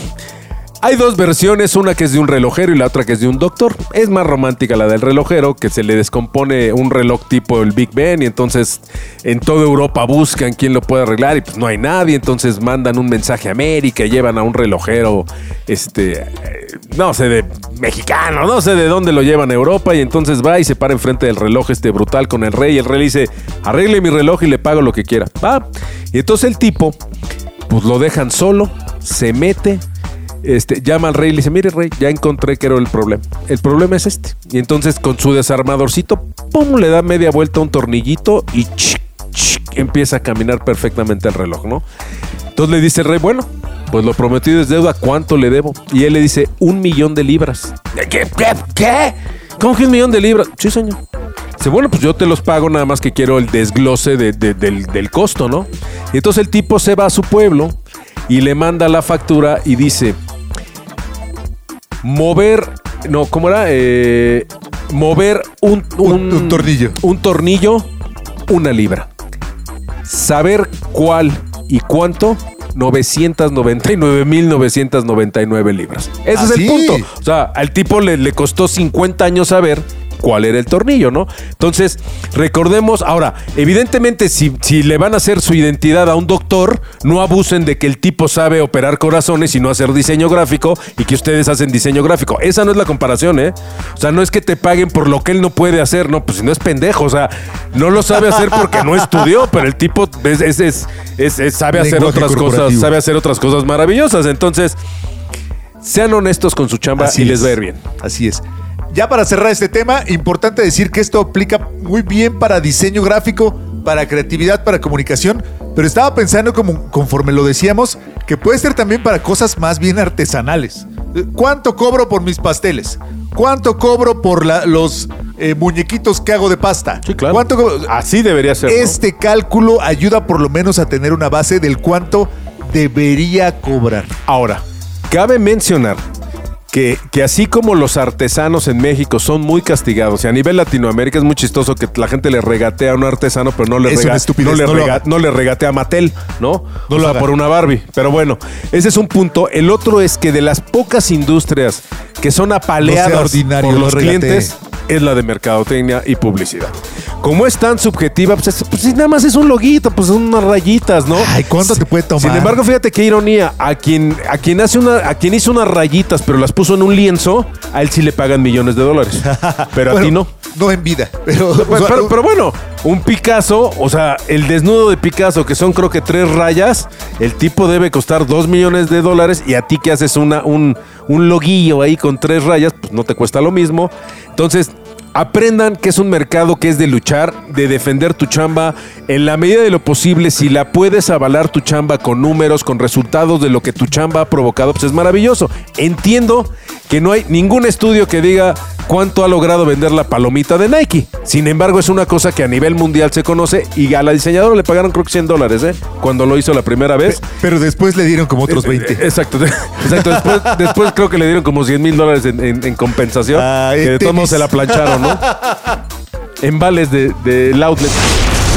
Hay dos versiones, una que es de un relojero y la otra que es de un doctor. Es más romántica la del relojero, que se le descompone un reloj tipo el Big Ben y entonces en toda Europa buscan quién lo puede arreglar y pues no hay nadie, entonces mandan un mensaje a América, llevan a un relojero, este, eh, no sé, de mexicano, no sé de dónde lo llevan a Europa y entonces va y se para enfrente del reloj este brutal con el rey y el rey dice, arregle mi reloj y le pago lo que quiera. Va. Y entonces el tipo, pues lo dejan solo, se mete, este, llama al rey y le dice, mire rey, ya encontré que era el problema. El problema es este. Y entonces con su desarmadorcito, pum, le da media vuelta a un tornillito y chic, chic, empieza a caminar perfectamente el reloj, ¿no? Entonces le dice el rey, bueno, pues lo prometido es deuda, ¿cuánto le debo? Y él le dice, un millón de libras. ¿Qué? ¿Qué? ¿Qué? ¿Cómo que un millón de libras? Sí, señor. Dice, bueno, pues yo te los pago, nada más que quiero el desglose de- de- del, del costo, ¿no? Y entonces el tipo se va a su pueblo y le manda la factura y dice, mover, no, ¿cómo era? Eh, mover un, Un- un tornillo. Un tornillo, una libra. Saber cuál y cuánto, 999.999 libras. Ese ¿Ah, es el sí? punto. O sea, al tipo le, le costó 50 años saber cuál era el tornillo, ¿no? Entonces, recordemos, ahora, evidentemente, si, si le van a hacer su identidad a un doctor, no abusen de que el tipo sabe operar corazones y no hacer diseño gráfico y que ustedes hacen diseño gráfico. Esa no es la comparación, ¿eh? O sea, no es que te paguen por lo que él no puede hacer, no, pues si no es pendejo, o sea, no lo sabe hacer porque no estudió, pero el tipo es, es- es- sabe hacer Lenguaje otras cosas, sabe hacer otras cosas maravillosas. Entonces, sean honestos con su chamba y les es. va a ir bien. Así es. Ya para cerrar este tema, importante decir que esto aplica muy bien para diseño gráfico, para creatividad, para comunicación, pero estaba pensando como conforme lo decíamos, que puede ser también para cosas más bien artesanales. Eh, ¿Cuánto cobro por mis pasteles? ¿Cuánto cobro por la- los eh, muñequitos que hago de pasta? Sí, claro. ¿Cuánto co- Así debería ser. ¿no? Este cálculo ayuda por lo menos a tener una base del cuánto debería cobrar. Ahora, cabe mencionar que, que así como los artesanos en México son muy castigados, y a nivel Latinoamérica es muy chistoso que la gente le regatea a un artesano, pero no le, rega- no le, no rega- le regatea a Mattel, ¿no? No o sea, por una Barbie. Pero bueno, ese es un punto. El otro es que de las pocas industrias que son apaleadas por los clientes es la de mercadotecnia y publicidad. Como es tan subjetiva, pues, es- pues, nada más es un loguito, pues son unas rayitas, ¿no? Ay, ¿cuánto te puede tomar? Sin embargo, fíjate qué ironía. A quien, a quien hace una, a quien hizo unas rayitas, pero las puso en un lienzo, a él sí le pagan millones de dólares. [LAUGHS] Pero a Bueno, ti no. No en vida, pero... Pero, pero- pero bueno, un Picasso, o sea, el desnudo de Picasso, que son creo que tres rayas, el tipo debe costar dos millones de dólares y a ti que haces una, un, un loguillo ahí con tres rayas, pues no te cuesta lo mismo. Entonces, aprendan que es un mercado que es de luchar, de defender tu chamba en la medida de lo posible. Si la puedes avalar tu chamba con números, con resultados de lo que tu chamba ha provocado, pues es maravilloso. Entiendo que no hay ningún estudio que diga cuánto ha logrado vender la palomita de Nike. Sin embargo, es una cosa que a nivel mundial se conoce y a la diseñadora le pagaron creo que 100 dólares, ¿eh? Cuando lo hizo la primera vez. Pero después le dieron como otros 20. Eh, Exacto, [LAUGHS] exacto. Después, después creo que le dieron como 100 mil dólares en, en- en compensación. Ah, que de todos modos tenis. se la plancharon, ¿no? En vales de- del outlet.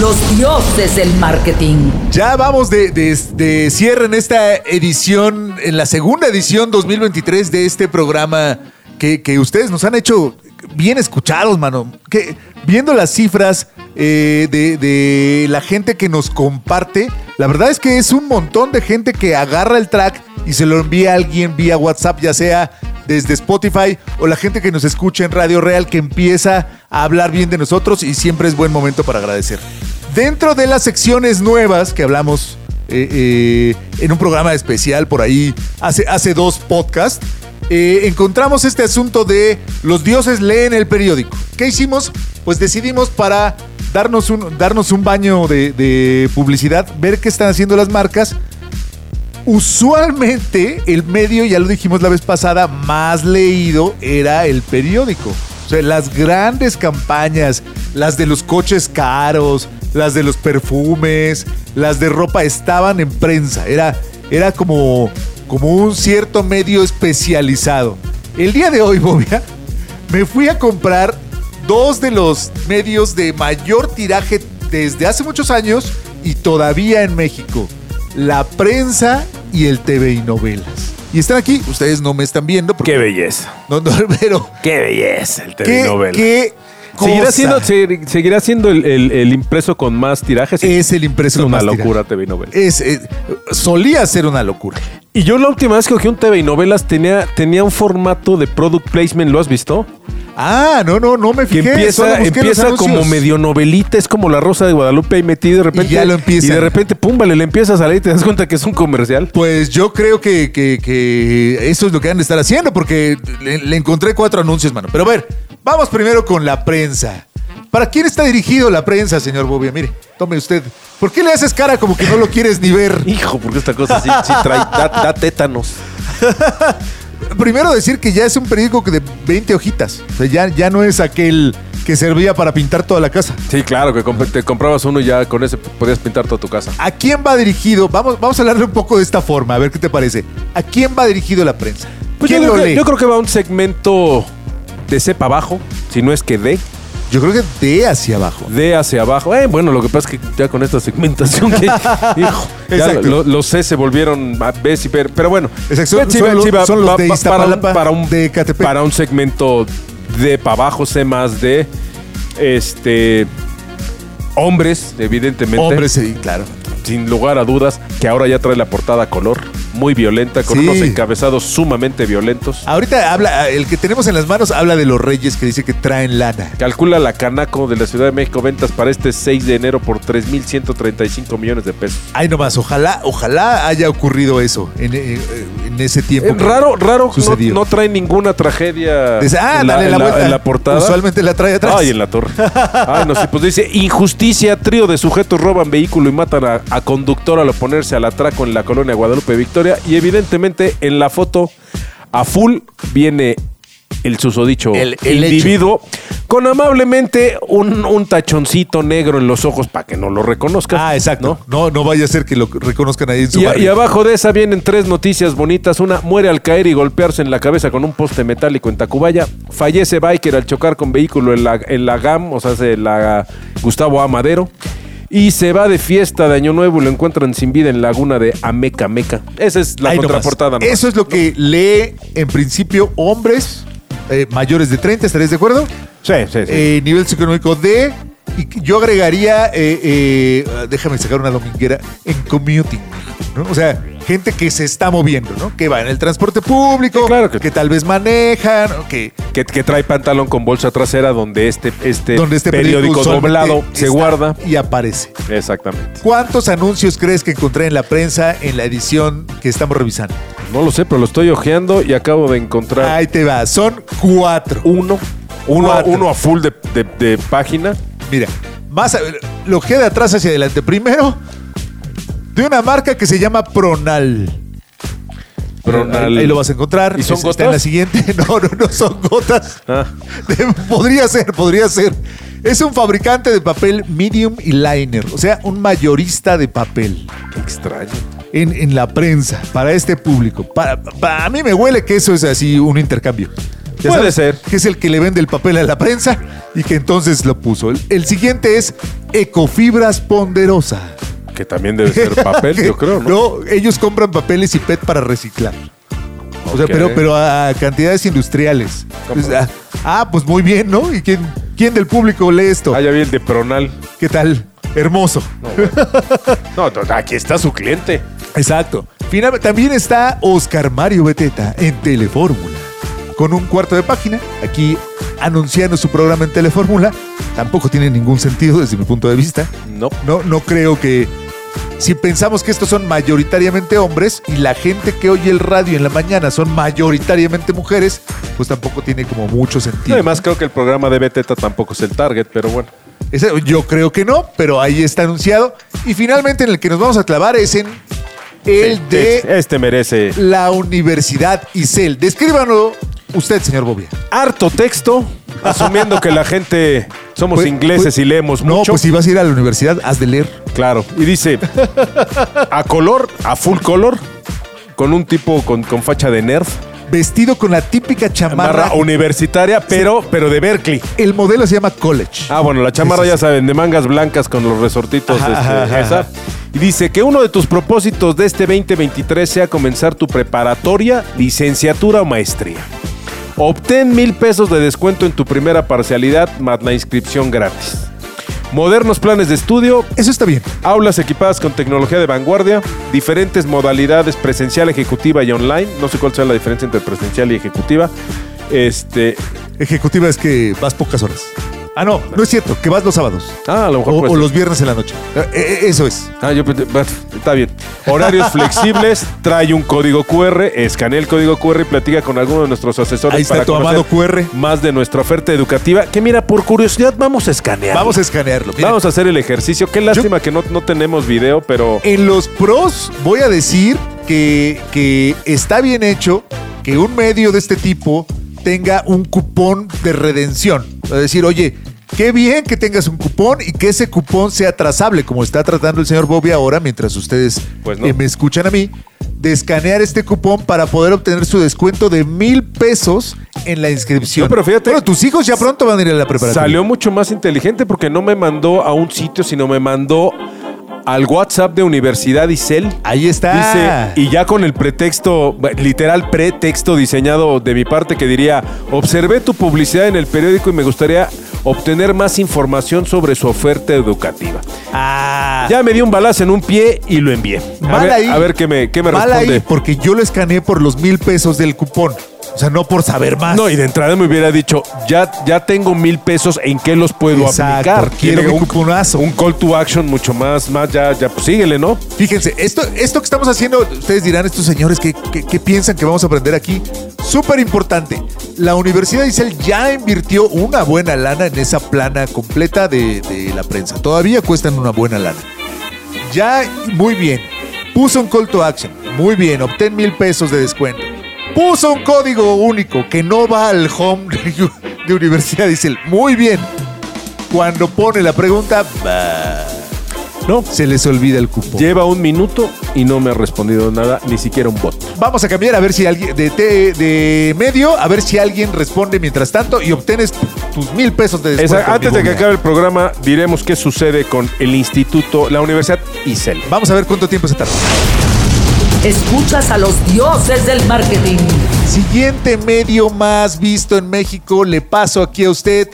Los dioses del marketing. Ya vamos de, de- de cierre en esta edición, en la segunda edición 2023 de este programa que, que ustedes nos han hecho bien escuchados, mano. Que, viendo las cifras eh, de, de la gente que nos comparte, la verdad es que es un montón de gente que agarra el track y se lo envía a alguien vía WhatsApp, ya sea desde Spotify o la gente que nos escucha en Radio Real que empieza a hablar bien de nosotros y siempre es buen momento para agradecer. Dentro de las secciones nuevas que hablamos eh, eh, en un programa especial por ahí hace, hace dos podcasts, eh, encontramos este asunto de los dioses leen el periódico. ¿Qué hicimos? Pues decidimos para darnos un, darnos un baño de, publicidad, ver qué están haciendo las marcas usualmente el medio, ya lo dijimos la vez pasada, más leído era el periódico. O sea, las grandes campañas, las de los coches caros, las de los perfumes, las de ropa, estaban en prensa. Era, era como, como un cierto medio especializado. El día de hoy, [LAUGHS] Bobia, me fui a comprar dos de los medios de mayor tiraje desde hace muchos años y todavía en México. La prensa y el TV y novelas. Y están aquí, ustedes no me están viendo. porque- Qué belleza. No, no, [LAUGHS] pero... Qué belleza el ¿Qué, telenovela. qué ¿Seguirá siendo, se- seguirá siendo el, el- el impreso con más tirajes? es el impreso Es una más locura? TV novela. Es, eh, solía ser una locura. Y yo la última vez que cogí un TV y novelas tenía, tenía un formato de product placement, ¿lo has visto? Ah, no, no, no me Que fijé. solo empieza, empieza como medio novelita, es como la Rosa de Guadalupe y de repente. ya lo empiezan. Y de repente, pum, vale, le empiezas a leer y te das cuenta que es un comercial. Pues yo creo que, que- que eso es lo que han de estar haciendo, porque le, le encontré cuatro anuncios, mano. Pero a ver, vamos primero con la prensa. ¿Para quién está dirigido la prensa, señor Bobia? Mire, tome usted. ¿Por qué le haces cara como que no lo quieres ni ver? [LAUGHS] Hijo, porque esta cosa sí, sí trae, da, da tétanos. [LAUGHS] Primero decir que ya es un periódico que de 20 hojitas. O sea, ya, ya no es aquel que servía para pintar toda la casa. Sí, claro, que comp- te comprabas uno y ya con ese podías pintar toda tu casa. ¿A quién va dirigido? Vamos, vamos a hablarle un poco de esta forma, a ver qué te parece. ¿A quién va dirigido la prensa? Pues yo ¿Quién creo, lo que, lee? yo creo que va un segmento de C para abajo, si no es que D, Yo creo que de hacia abajo. D hacia abajo. Eh, bueno, lo que pasa es que ya con esta segmentación que, [LAUGHS] hijo, ya Exacto. lo- los C se volvieron a B y P, pero bueno. Exacto, son los- sí, va- son los va- de para un, Iztapalapa, para un, de Ecatepec. para un segmento D para abajo, C más D, este, hombres, evidentemente. Hombre, sí, claro. sin lugar a dudas, que ahora ya trae la portada color, muy violenta, con Sí. unos encabezados sumamente violentos. Ahorita habla, el que tenemos en las manos habla de los reyes que dice que traen lana. Calcula la Canaco de la Ciudad de México ventas para este 6 de enero por 3.135 millones de pesos. Ay, nomás, ojalá, ojalá haya ocurrido eso en, eh, en ese tiempo. Eh, raro, raro, no, Sucedió. no trae ninguna tragedia Dice, ah, en, dale la en vuelta. en la portada. Usualmente la trae atrás. Ay, en la torre. Ay, no sé, pues dice, injusticia, trío de sujetos roban vehículo y matan a, a conductor al oponerse al atraco en la colonia Guadalupe Victoria. Y evidentemente en la foto a full viene el susodicho El- el individuo con amablemente un, un tachoncito negro en los ojos para que no lo reconozcan. Ah, exacto. ¿no? No, no vaya a ser que lo reconozcan ahí en su Y, a- barrio. y abajo de esa vienen tres noticias bonitas. Una, muere al caer y golpearse en la cabeza con un poste metálico en Tacubaya. Fallece biker al chocar con vehículo en la, en la GAM, o sea, se la Gustavo Amadero. Y se va de fiesta de Año Nuevo y lo encuentran sin vida en Laguna de Ameca Meca. Esa es la Ahí contraportada. nomás. Eso es lo que lee en principio hombres eh, mayores de 30, ¿estaréis de acuerdo? Sí, sí, sí. Eh, nivel socioeconómico D. Y yo agregaría, eh, eh, déjame sacar una dominguera, en commuting. ¿no? O sea, gente que se está moviendo, ¿no? Que va en el transporte público, Sí, claro que- que tal vez manejan, que que, que trae pantalón con bolsa trasera donde este, este, donde este periódico doblado se guarda. y aparece. Exactamente. ¿Cuántos anuncios crees que encontré en la prensa en la edición que estamos revisando? No lo sé, pero lo estoy ojeando y acabo de encontrar Ahí te va, son cuatro. uno. Uno, Cuatro. uno a full de, de- de página. Mira, más lo que de atrás hacia adelante. Primero, de una marca que se llama Pronal. Pronal. Ahí, ahí lo vas a encontrar. ¿Y son Es- Está en la siguiente. [LAUGHS] No, no, no son gotas. Ah. Podría ser, podría ser. Es un fabricante de papel medium y liner. O sea, un mayorista de papel. Qué extraño. en, en la prensa para este público. Para, para- a mí me huele que eso es así un intercambio. Ya Puede ser. Que es el que le vende el papel a la prensa y que entonces lo puso. El, el siguiente es Ecofibras Ponderosa. Que también debe ser papel, yo creo, ¿no? [LAUGHS] No, ellos compran papeles y PET para reciclar. O sea, pero, pero a cantidades industriales. Pues, ah, ah, pues muy bien, ¿no? ¿Y quién, quién del público lee esto? Ah, ya vi el de Pronal. ¿Qué tal? Hermoso. No, no, aquí está su cliente. Exacto. También está Oscar Mario Beteta en Telefórmula. Con un cuarto de página, aquí anunciando su programa en Telefórmula. Tampoco tiene ningún sentido desde mi punto de vista. No. No, no creo que. Si pensamos que estos son mayoritariamente hombres y la gente que oye el radio en la mañana son mayoritariamente mujeres, pues tampoco tiene como mucho sentido. Además, creo que el programa de Beteta tampoco es el target, pero bueno. Ese- yo creo que no, pero ahí está anunciado. Y finalmente en el que nos vamos a clavar es en el Sí, de este, este merece la Universidad ISEL. Descríbanlo usted, señor Bobia. harto texto, asumiendo que la gente somos Pues- ingleses pues- y leemos No, mucho. pues si vas a ir a la universidad, has de leer. Claro. Y dice, a color, a full color, con un tipo con, con facha de nerd. vestido con la típica chamarra. Chamarra universitaria, pero, pero de Berkeley. El modelo se llama College. Ah, bueno, la chamarra Sí, sí, ya saben, de mangas blancas con los resortitos. Ajá, este, ajá, esa. ajá. Y dice que uno de tus propósitos de este 2023 sea comenzar tu preparatoria, licenciatura o maestría. Obtén mil pesos de descuento en tu primera parcialidad más la inscripción gratis. Modernos planes de estudio, Eso está bien. aulas equipadas con tecnología de vanguardia, diferentes modalidades presencial, ejecutiva y online. No sé cuál sea la diferencia entre presencial y ejecutiva. Este, Ejecutiva es que vas pocas horas. Ah, no, no es cierto, que vas los sábados. ah, a lo mejor O, puede o ser. los viernes en la noche. Eh, eh, eso es. Ah, yo pensé- bueno, está bien. Horarios [LAUGHS] flexibles, trae un código QR, escanea el código QR y platica con alguno de nuestros asesores Ahí está tu conocer amado QR. más de nuestra oferta educativa. Que mira, por curiosidad vamos a escanear. Vamos a escanearlo. Vamos a hacer el ejercicio. Qué lástima que no, no tenemos video, pero En los pros voy a decir que, que está bien hecho que un medio de este tipo tenga un cupón de redención. Es decir, oye, qué bien que tengas un cupón y que ese cupón sea trazable, como está tratando el señor Bobby ahora, mientras ustedes Pues no. eh, me escuchan a mí, de escanear este cupón para poder obtener su descuento de mil pesos en la inscripción. No, pero fíjate- Bueno, tus hijos ya pronto van a ir a la preparatoria. salió mucho más inteligente porque no me mandó a un sitio, sino me mandó al WhatsApp de Universidad Isel. Ahí está. Dice, y ya con el pretexto, literal pretexto diseñado de mi parte que diría, observé tu publicidad en el periódico y me gustaría obtener más información sobre su oferta educativa. Ah. Ya me dio un balazo en un pie y lo envié. A ver, ahí. a ver qué me, qué me responde. ahí, porque yo lo escaneé por los mil pesos del cupón. O sea, no por saber más. No, y de entrada me hubiera dicho, ya, ya tengo mil pesos, ¿en qué los puedo Exacto, aplicar? quiero Tiene un, cuponazo. un call to action mucho más, más, ya, ya, pues síguele, ¿no? Fíjense, esto, esto que estamos haciendo, ustedes dirán, estos señores, ¿qué, qué- qué piensan que vamos a aprender aquí? Súper importante. La Universidad de Isel ya invirtió una buena lana en esa plana completa de, de la prensa. Todavía cuestan una buena lana. Ya, muy bien. Puso un call to action. Muy bien, obtén mil pesos de descuento. Puso un código único que no va al home de, Universidad de Isel. Muy bien. Cuando pone la pregunta, bah, No, se les olvida el cupón. lleva un minuto y no me ha respondido nada, ni siquiera un bot. Vamos a cambiar a ver si alguien de, te- de medio, a ver si alguien responde mientras tanto y obtienes tu- tus mil pesos de descuento. Antes de que acabe el programa, diremos qué sucede con el instituto, la Universidad ISEL. Vamos a ver cuánto tiempo se tarda. Escuchas a los dioses del marketing. Siguiente medio más visto en México, le paso aquí a usted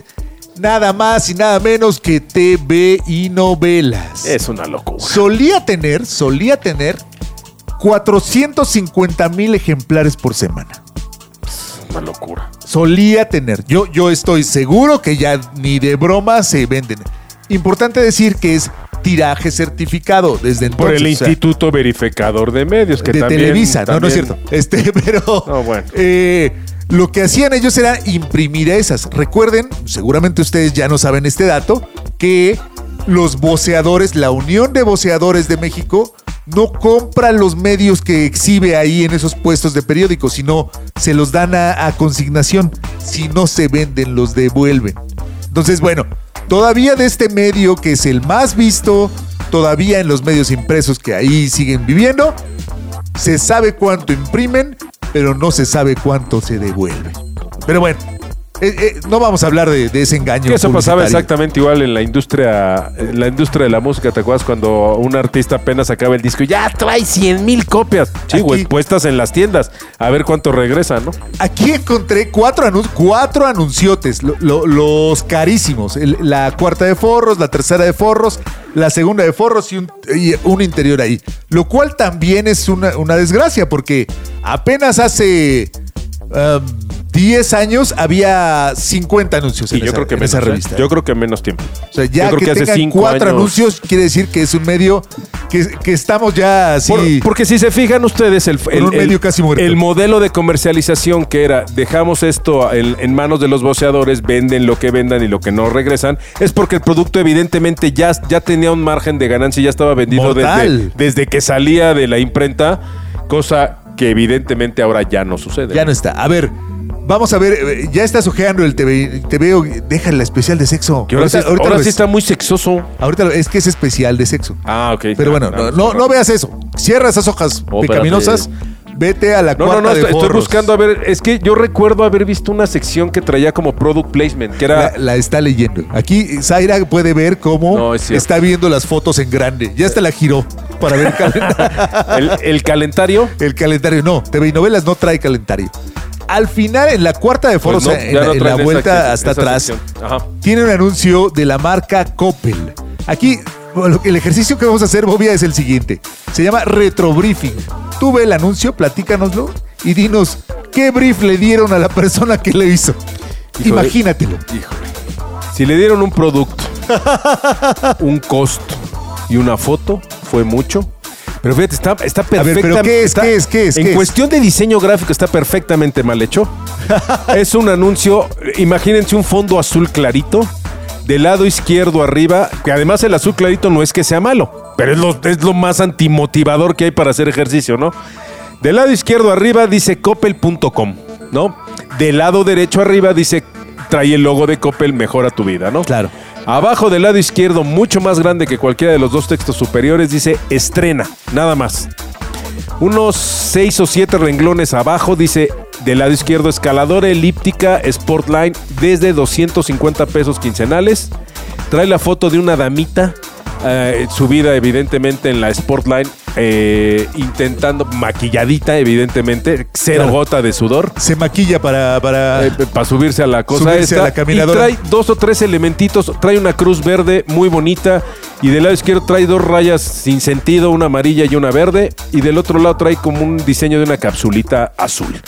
nada más y nada menos que TV y novelas. Es una locura. Solía tener, solía tener 450 mil ejemplares por semana. Una locura. solía tener. Yo, yo estoy seguro que ya ni de broma se venden. Importante decir que es tiraje certificado desde entonces. Por el o sea, Instituto Verificador de Medios, que de también... Televisa. No, no es cierto. Este, [LAUGHS] pero No, bueno. eh, lo que hacían ellos era imprimir esas. Recuerden, seguramente ustedes ya no saben este dato, que los voceadores, la Unión de Voceadores de México, no compra los medios que exhibe ahí en esos puestos de periódicos, sino se los dan a, a consignación. Si no se venden, los devuelven. Entonces, bueno, todavía de este medio que es el más visto, todavía en los medios impresos que ahí siguen viviendo, se sabe cuánto imprimen, pero no se sabe cuánto se devuelve. Pero bueno, eh, eh, no vamos a hablar de, de ese engaño. Eso pasaba exactamente igual en la industria, en la industria de la música, ¿te acuerdas? Cuando un artista apenas acaba el disco y ya trae 100 mil copias. Sí, güey, puestas en las tiendas. A ver cuánto regresa, ¿no? Aquí encontré cuatro, anun- cuatro anunciotes, lo- lo- los carísimos. El- la cuarta de forros, la tercera de forros, la segunda de forros y un, y un interior ahí. Lo cual también es una, una desgracia porque apenas hace um, 10 años había 50 anuncios Y en, yo esa, creo que en menos. esa ¿eh? revista. Yo creo que menos tiempo. O sea, ya Yo creo que, que hace tengan cinco cuatro años- anuncios quiere decir que es un medio que, que estamos ya así. Por- porque si se fijan ustedes, el, el- un el- medio casi el modelo de comercialización que era dejamos esto en, en manos de los voceadores, venden lo que vendan y lo que no regresan, es porque el producto evidentemente ya, ya tenía un margen de ganancia y ya estaba vendido desde, desde que salía de la imprenta, cosa que evidentemente ahora ya no sucede. Ya no está. A ver, vamos a ver. eh, Ya estás ojeando el TV. Te veo. Deja la especial de sexo. Que ahora sí, ahorita ahora lo sí ves. está muy sexoso. Ahorita es que es especial de sexo. Ah, ok. Pero Ah, bueno, no, no, no veas eso. Cierra esas hojas Oh, pecaminosas. Vete a la No, cuarta no, no, de estoy, forros. buscando a ver. Es que yo recuerdo haber visto una sección que traía como product placement, que era. La, la está leyendo. Aquí Zaira puede ver cómo No, es cierto. está viendo las fotos en grande. Ya hasta la giró para ver el [LAUGHS] calendario. El, el calentario. el calendario. No, TV y novelas no trae calendario. Al final, en la cuarta de foros, Pues no, en, la- no en traen la esa vuelta hasta atrás, tiene un anuncio de la marca Coppel. Aquí, el ejercicio que vamos a hacer, Bobia, es el siguiente. Se llama retrobriefing. Tú ve el anuncio, platícanoslo y dinos qué brief le dieron a la persona que le hizo. Híjole. Imagínatelo. Híjole. Si le dieron un producto, [LAUGHS] un costo y una foto, fue mucho. Pero fíjate, está, está ver, perfecta. ¿pero qué es, está- qué es, qué es, En qué es? cuestión de diseño gráfico está perfectamente mal hecho. [LAUGHS] es un anuncio, imagínense un fondo azul clarito, del lado izquierdo arriba, que además el azul clarito no es que sea malo, pero es lo, es lo más antimotivador que hay para hacer ejercicio, ¿no? Del lado izquierdo arriba dice coppel.com, ¿no? Del lado derecho arriba dice trae el logo de Coppel, mejora tu vida, ¿no? Claro. Abajo del lado izquierdo, mucho más grande que cualquiera de los dos textos superiores, dice estrena, nada más. Unos seis o siete renglones abajo dice del lado izquierdo escaladora elíptica Sportline desde 250 pesos quincenales. Trae la foto de una damita eh, subida evidentemente en la Sportline eh, intentando maquilladita evidentemente cero Claro. gota de sudor Se maquilla para. para... para subirse a la cosa Subirse esta. a la caminadora. Y trae dos o tres elementitos. Trae una cruz verde muy bonita. Y del lado izquierdo trae dos rayas sin sentido, una amarilla y una verde. Y del otro lado trae como un diseño de una capsulita azul.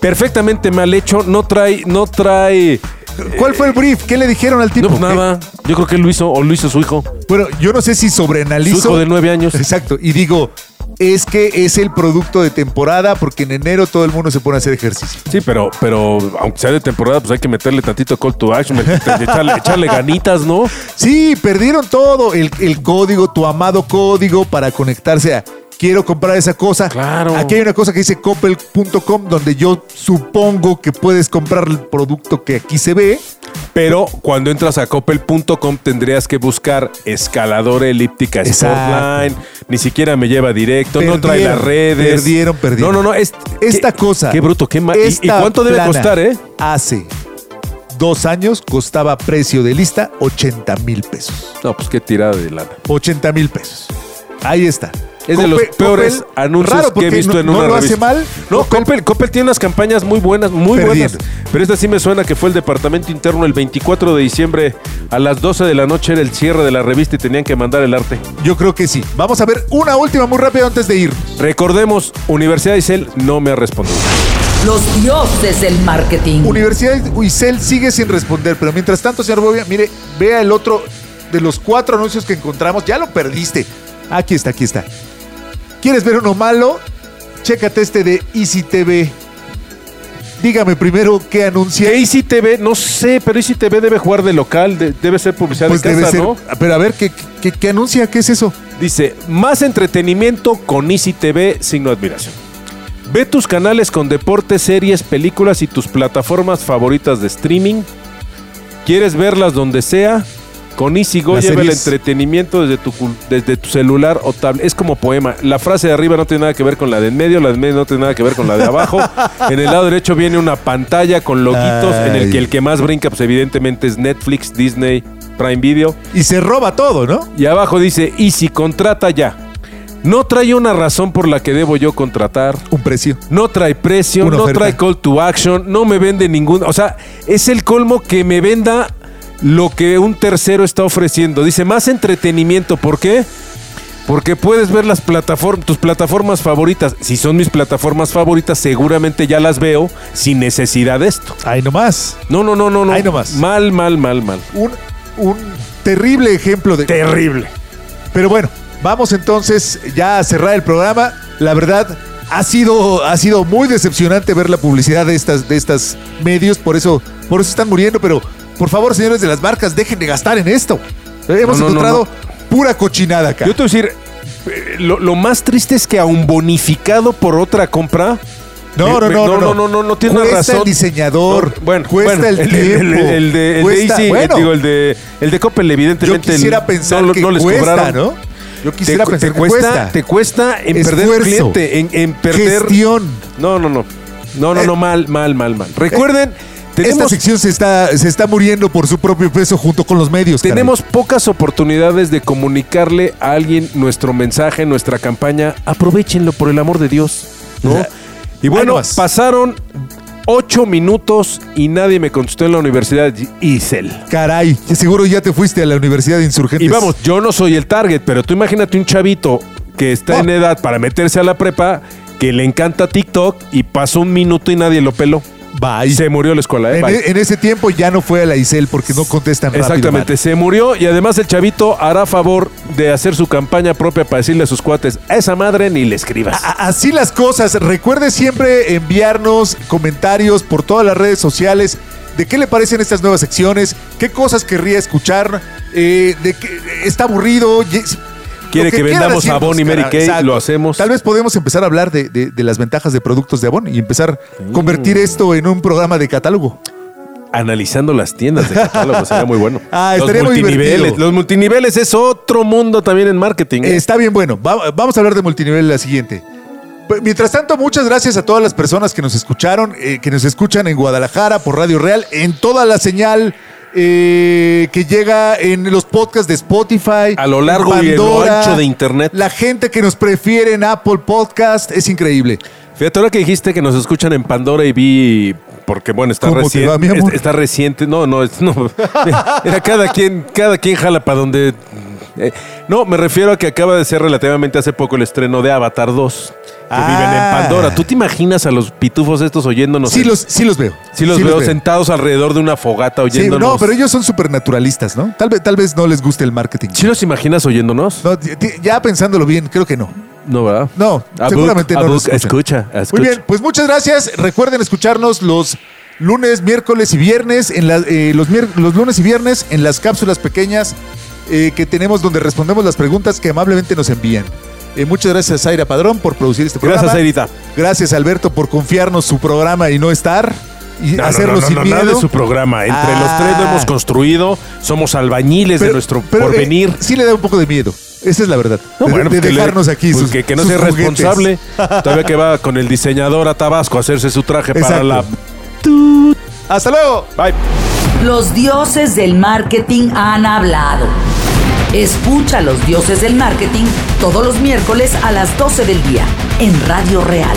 Perfectamente mal hecho. No trae, no trae. [LAUGHS] ¿Cuál fue el brief? ¿Qué le dijeron al tipo? No, pues nada. Yo creo que lo hizo, o lo hizo su hijo. Bueno, yo no sé si sobreanalizo. Su hijo de nueve años. Exacto. Y digo, es que es el producto de temporada porque en enero todo el mundo se pone a hacer ejercicio. Sí, pero, pero aunque sea de temporada, pues hay que meterle tantito call to action, [LAUGHS] echarle, echarle ganitas, ¿no? Sí, perdieron todo. El, el código, tu amado código para conectarse a quiero comprar esa cosa. Claro. Aquí hay una cosa que dice coppel.com donde yo supongo que puedes comprar el producto que aquí se ve. Pero cuando entras a coppel.com tendrías que buscar escaladora elíptica. Sportline. Ni siquiera me lleva directo, no trae las redes. perdieron, perdieron. No, no, no. es- Esta qué- cosa. Qué bruto, qué mal. ¿Y, cuánto debe costar, eh? Hace dos años costaba precio de lista 80 mil pesos. No, pues qué tirada de lana. 80 mil pesos. Ahí está. Es de los peores Coppel, anuncios raro que he visto no, en no una lo revista. hace mal. No, Coppel, Coppel tiene unas campañas muy buenas, muy Perdiendo. buenas. Pero esta sí me suena que fue el departamento interno el 24 de diciembre a las 12 de la noche era el cierre de la revista y tenían que mandar el arte. Yo creo que sí. Vamos a ver una última muy rápida antes de ir. Recordemos, Universidad de Isel no me ha respondido. Los dioses del marketing. Universidad Uicel sigue sin responder, pero mientras tanto, señor Bobia, mire, vea el otro de los cuatro anuncios que encontramos. Ya lo perdiste. Aquí está, aquí está. ¿Quieres ver uno malo? Chécate este de Easy TV. Dígame primero qué anuncia. Que Easy TV, no sé, pero Easy TV debe jugar de local, de- debe ser publicidad Pues de debe casa, ser. ¿no? Pero a ver, ¿qué, qué, qué anuncia? ¿Qué es eso? Dice, más entretenimiento con Easy TV, signo de admiración. Ve tus canales con deportes, series, películas y tus plataformas favoritas de streaming. ¿Quieres verlas donde sea? Con Easy Go lleva el entretenimiento desde tu, desde tu celular o tablet. Es como poema. La frase de arriba no tiene nada que ver con la de en medio, la de en medio no tiene nada que ver con la de abajo. [LAUGHS] en el lado derecho viene una pantalla con loguitos en el que el que más brinca, pues evidentemente es Netflix, Disney, Prime Video. Y se roba todo, ¿no? Y abajo dice, Easy, contrata ya. No trae una razón por la que debo yo contratar. Un precio. No trae precio, Una no oferta. trae call to action, no me vende ningún... O sea, es el colmo que me venda lo que un tercero está ofreciendo. Dice, más entretenimiento. ¿Por qué? Porque puedes ver las plataformas, tus plataformas favoritas. Si son mis plataformas favoritas, seguramente ya las veo sin necesidad de esto. Ahí nomás. No, no, no, no, no. Ahí nomás. Mal, mal, mal, mal. Un, un terrible ejemplo de. Terrible. Pero bueno, vamos entonces ya a cerrar el programa. La verdad, ha sido, ha sido muy decepcionante ver la publicidad de estas, de estas medios, por eso, por eso están muriendo, pero por favor, señores de las marcas, dejen de gastar en esto. Hemos No, no, no, encontrado pura cochinada acá. Yo te voy a decir, eh, lo, lo más triste es que aún bonificado por otra compra. No, no, no, no, no, no, no, no tiene Cuesta razón. el diseñador, No, bueno, cuesta bueno, el tiempo. El, el de, el de cuesta- Easy, eh, bueno, digo, el de, el de Coppel, yo evidentemente. quisiera el- pensar no, que no les cuesta, cobraron. ¿no? Yo quisiera te, pensar te que cuesta, cuesta. te cuesta en perder Esfuerzo. cliente, en, en perder. Gestión. No, no, no. No, no, Eh, no, mal, mal, mal, mal. Recuerden, tenemos, sección se está, se está muriendo por su propio peso junto con los medios. caray. tenemos pocas oportunidades de comunicarle a alguien nuestro mensaje, nuestra campaña. Aprovechenlo por el amor de Dios. ¿no? O sea, y bueno, pasaron ocho minutos y nadie me contestó en la Universidad Isel. Caray, que seguro ya te fuiste a la Universidad de Insurgentes. Y vamos, yo no soy el target, pero tú imagínate un chavito que está Oh. en edad para meterse a la prepa, que le encanta TikTok y pasó un minuto y nadie lo peló. Bye. Se murió la escuela, ¿eh? En, Bye. e- en ese tiempo ya no fue a la ICEL porque no contestan rápido. Exactamente, man. se murió y además el chavito hará favor de hacer su campaña propia para decirle a sus cuates, a esa madre ni le escribas. A- Así las cosas. Recuerde siempre enviarnos comentarios por todas las redes sociales de qué le parecen estas nuevas secciones, qué cosas querría escuchar, eh, de que está aburrido. Quiere que vendamos decirnos, Avon y Mary. Kay, Exacto. lo hacemos. Tal vez podemos empezar a hablar de, de- de las ventajas de productos de Avon y empezar a convertir esto en un programa de catálogo. Analizando las tiendas de catálogo sería muy bueno. [LAUGHS] Ah, los estaría muy multiniveles. divertido. Los multiniveles es otro mundo también en marketing. ¿eh? Está bien bueno. Va- vamos a hablar de multinivel en la siguiente. Pues, Mientras tanto, muchas gracias a todas las personas que nos escucharon, eh, que nos escuchan en Guadalajara por Radio Real, en toda la señal eh, que llega en los podcasts de Spotify. A lo largo y a lo ancho de Internet. La gente que nos prefiere en Apple Podcast es increíble. Fíjate, ahora que dijiste que nos escuchan en Pandora y vi. Porque bueno, está ¿Cómo te reciente. va? Está reciente. No, no, es, no. [LAUGHS] Era cada quien, cada quien jala para donde. Eh, no, me refiero a que acaba de ser relativamente hace poco el estreno de Avatar 2. Que Ah. viven en Pandora. ¿Tú te imaginas a los pitufos estos oyéndonos? Sí en- los, sí los veo. sí los veo sentados alrededor de una fogata Sí, oyéndonos. no, pero ellos son supernaturalistas, ¿no? Tal vez, tal vez no les guste el marketing. ¿Sí los imaginas oyéndonos? No, ya pensándolo bien, creo que no. No, ¿verdad? No, A seguramente book, no book, escucha, escucha. Muy bien, pues muchas gracias. Recuerden escucharnos los lunes, miércoles y viernes, en la- eh, los lunes y viernes en las cápsulas pequeñas eh, que tenemos donde respondemos las preguntas que amablemente nos envían. Eh, muchas gracias a Zaira Padrón por producir este programa. Gracias, Zairita. Gracias Alberto por confiarnos su programa y no estar y No, hacerlo no, no, sin no, miedo. nada de su programa. Entre Ah. los tres lo hemos construido. Somos albañiles de nuestro pero, eh, porvenir. sí le da un poco de miedo. Esa es la verdad. No, de, bueno, de pues le- dejarnos aquí pues sus, que, que no sea juguetes. responsable. [LAUGHS] Todavía que va con el diseñador a Tabasco a hacerse su traje para Exacto. la. Hasta luego. Bye. Los dioses del marketing han hablado. Escucha a los dioses del marketing todos los miércoles a las 12 del día en Radio Real.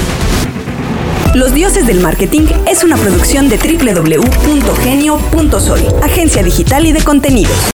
Los Dioses del Marketing es una producción de www.genio.sol, agencia digital y de contenidos.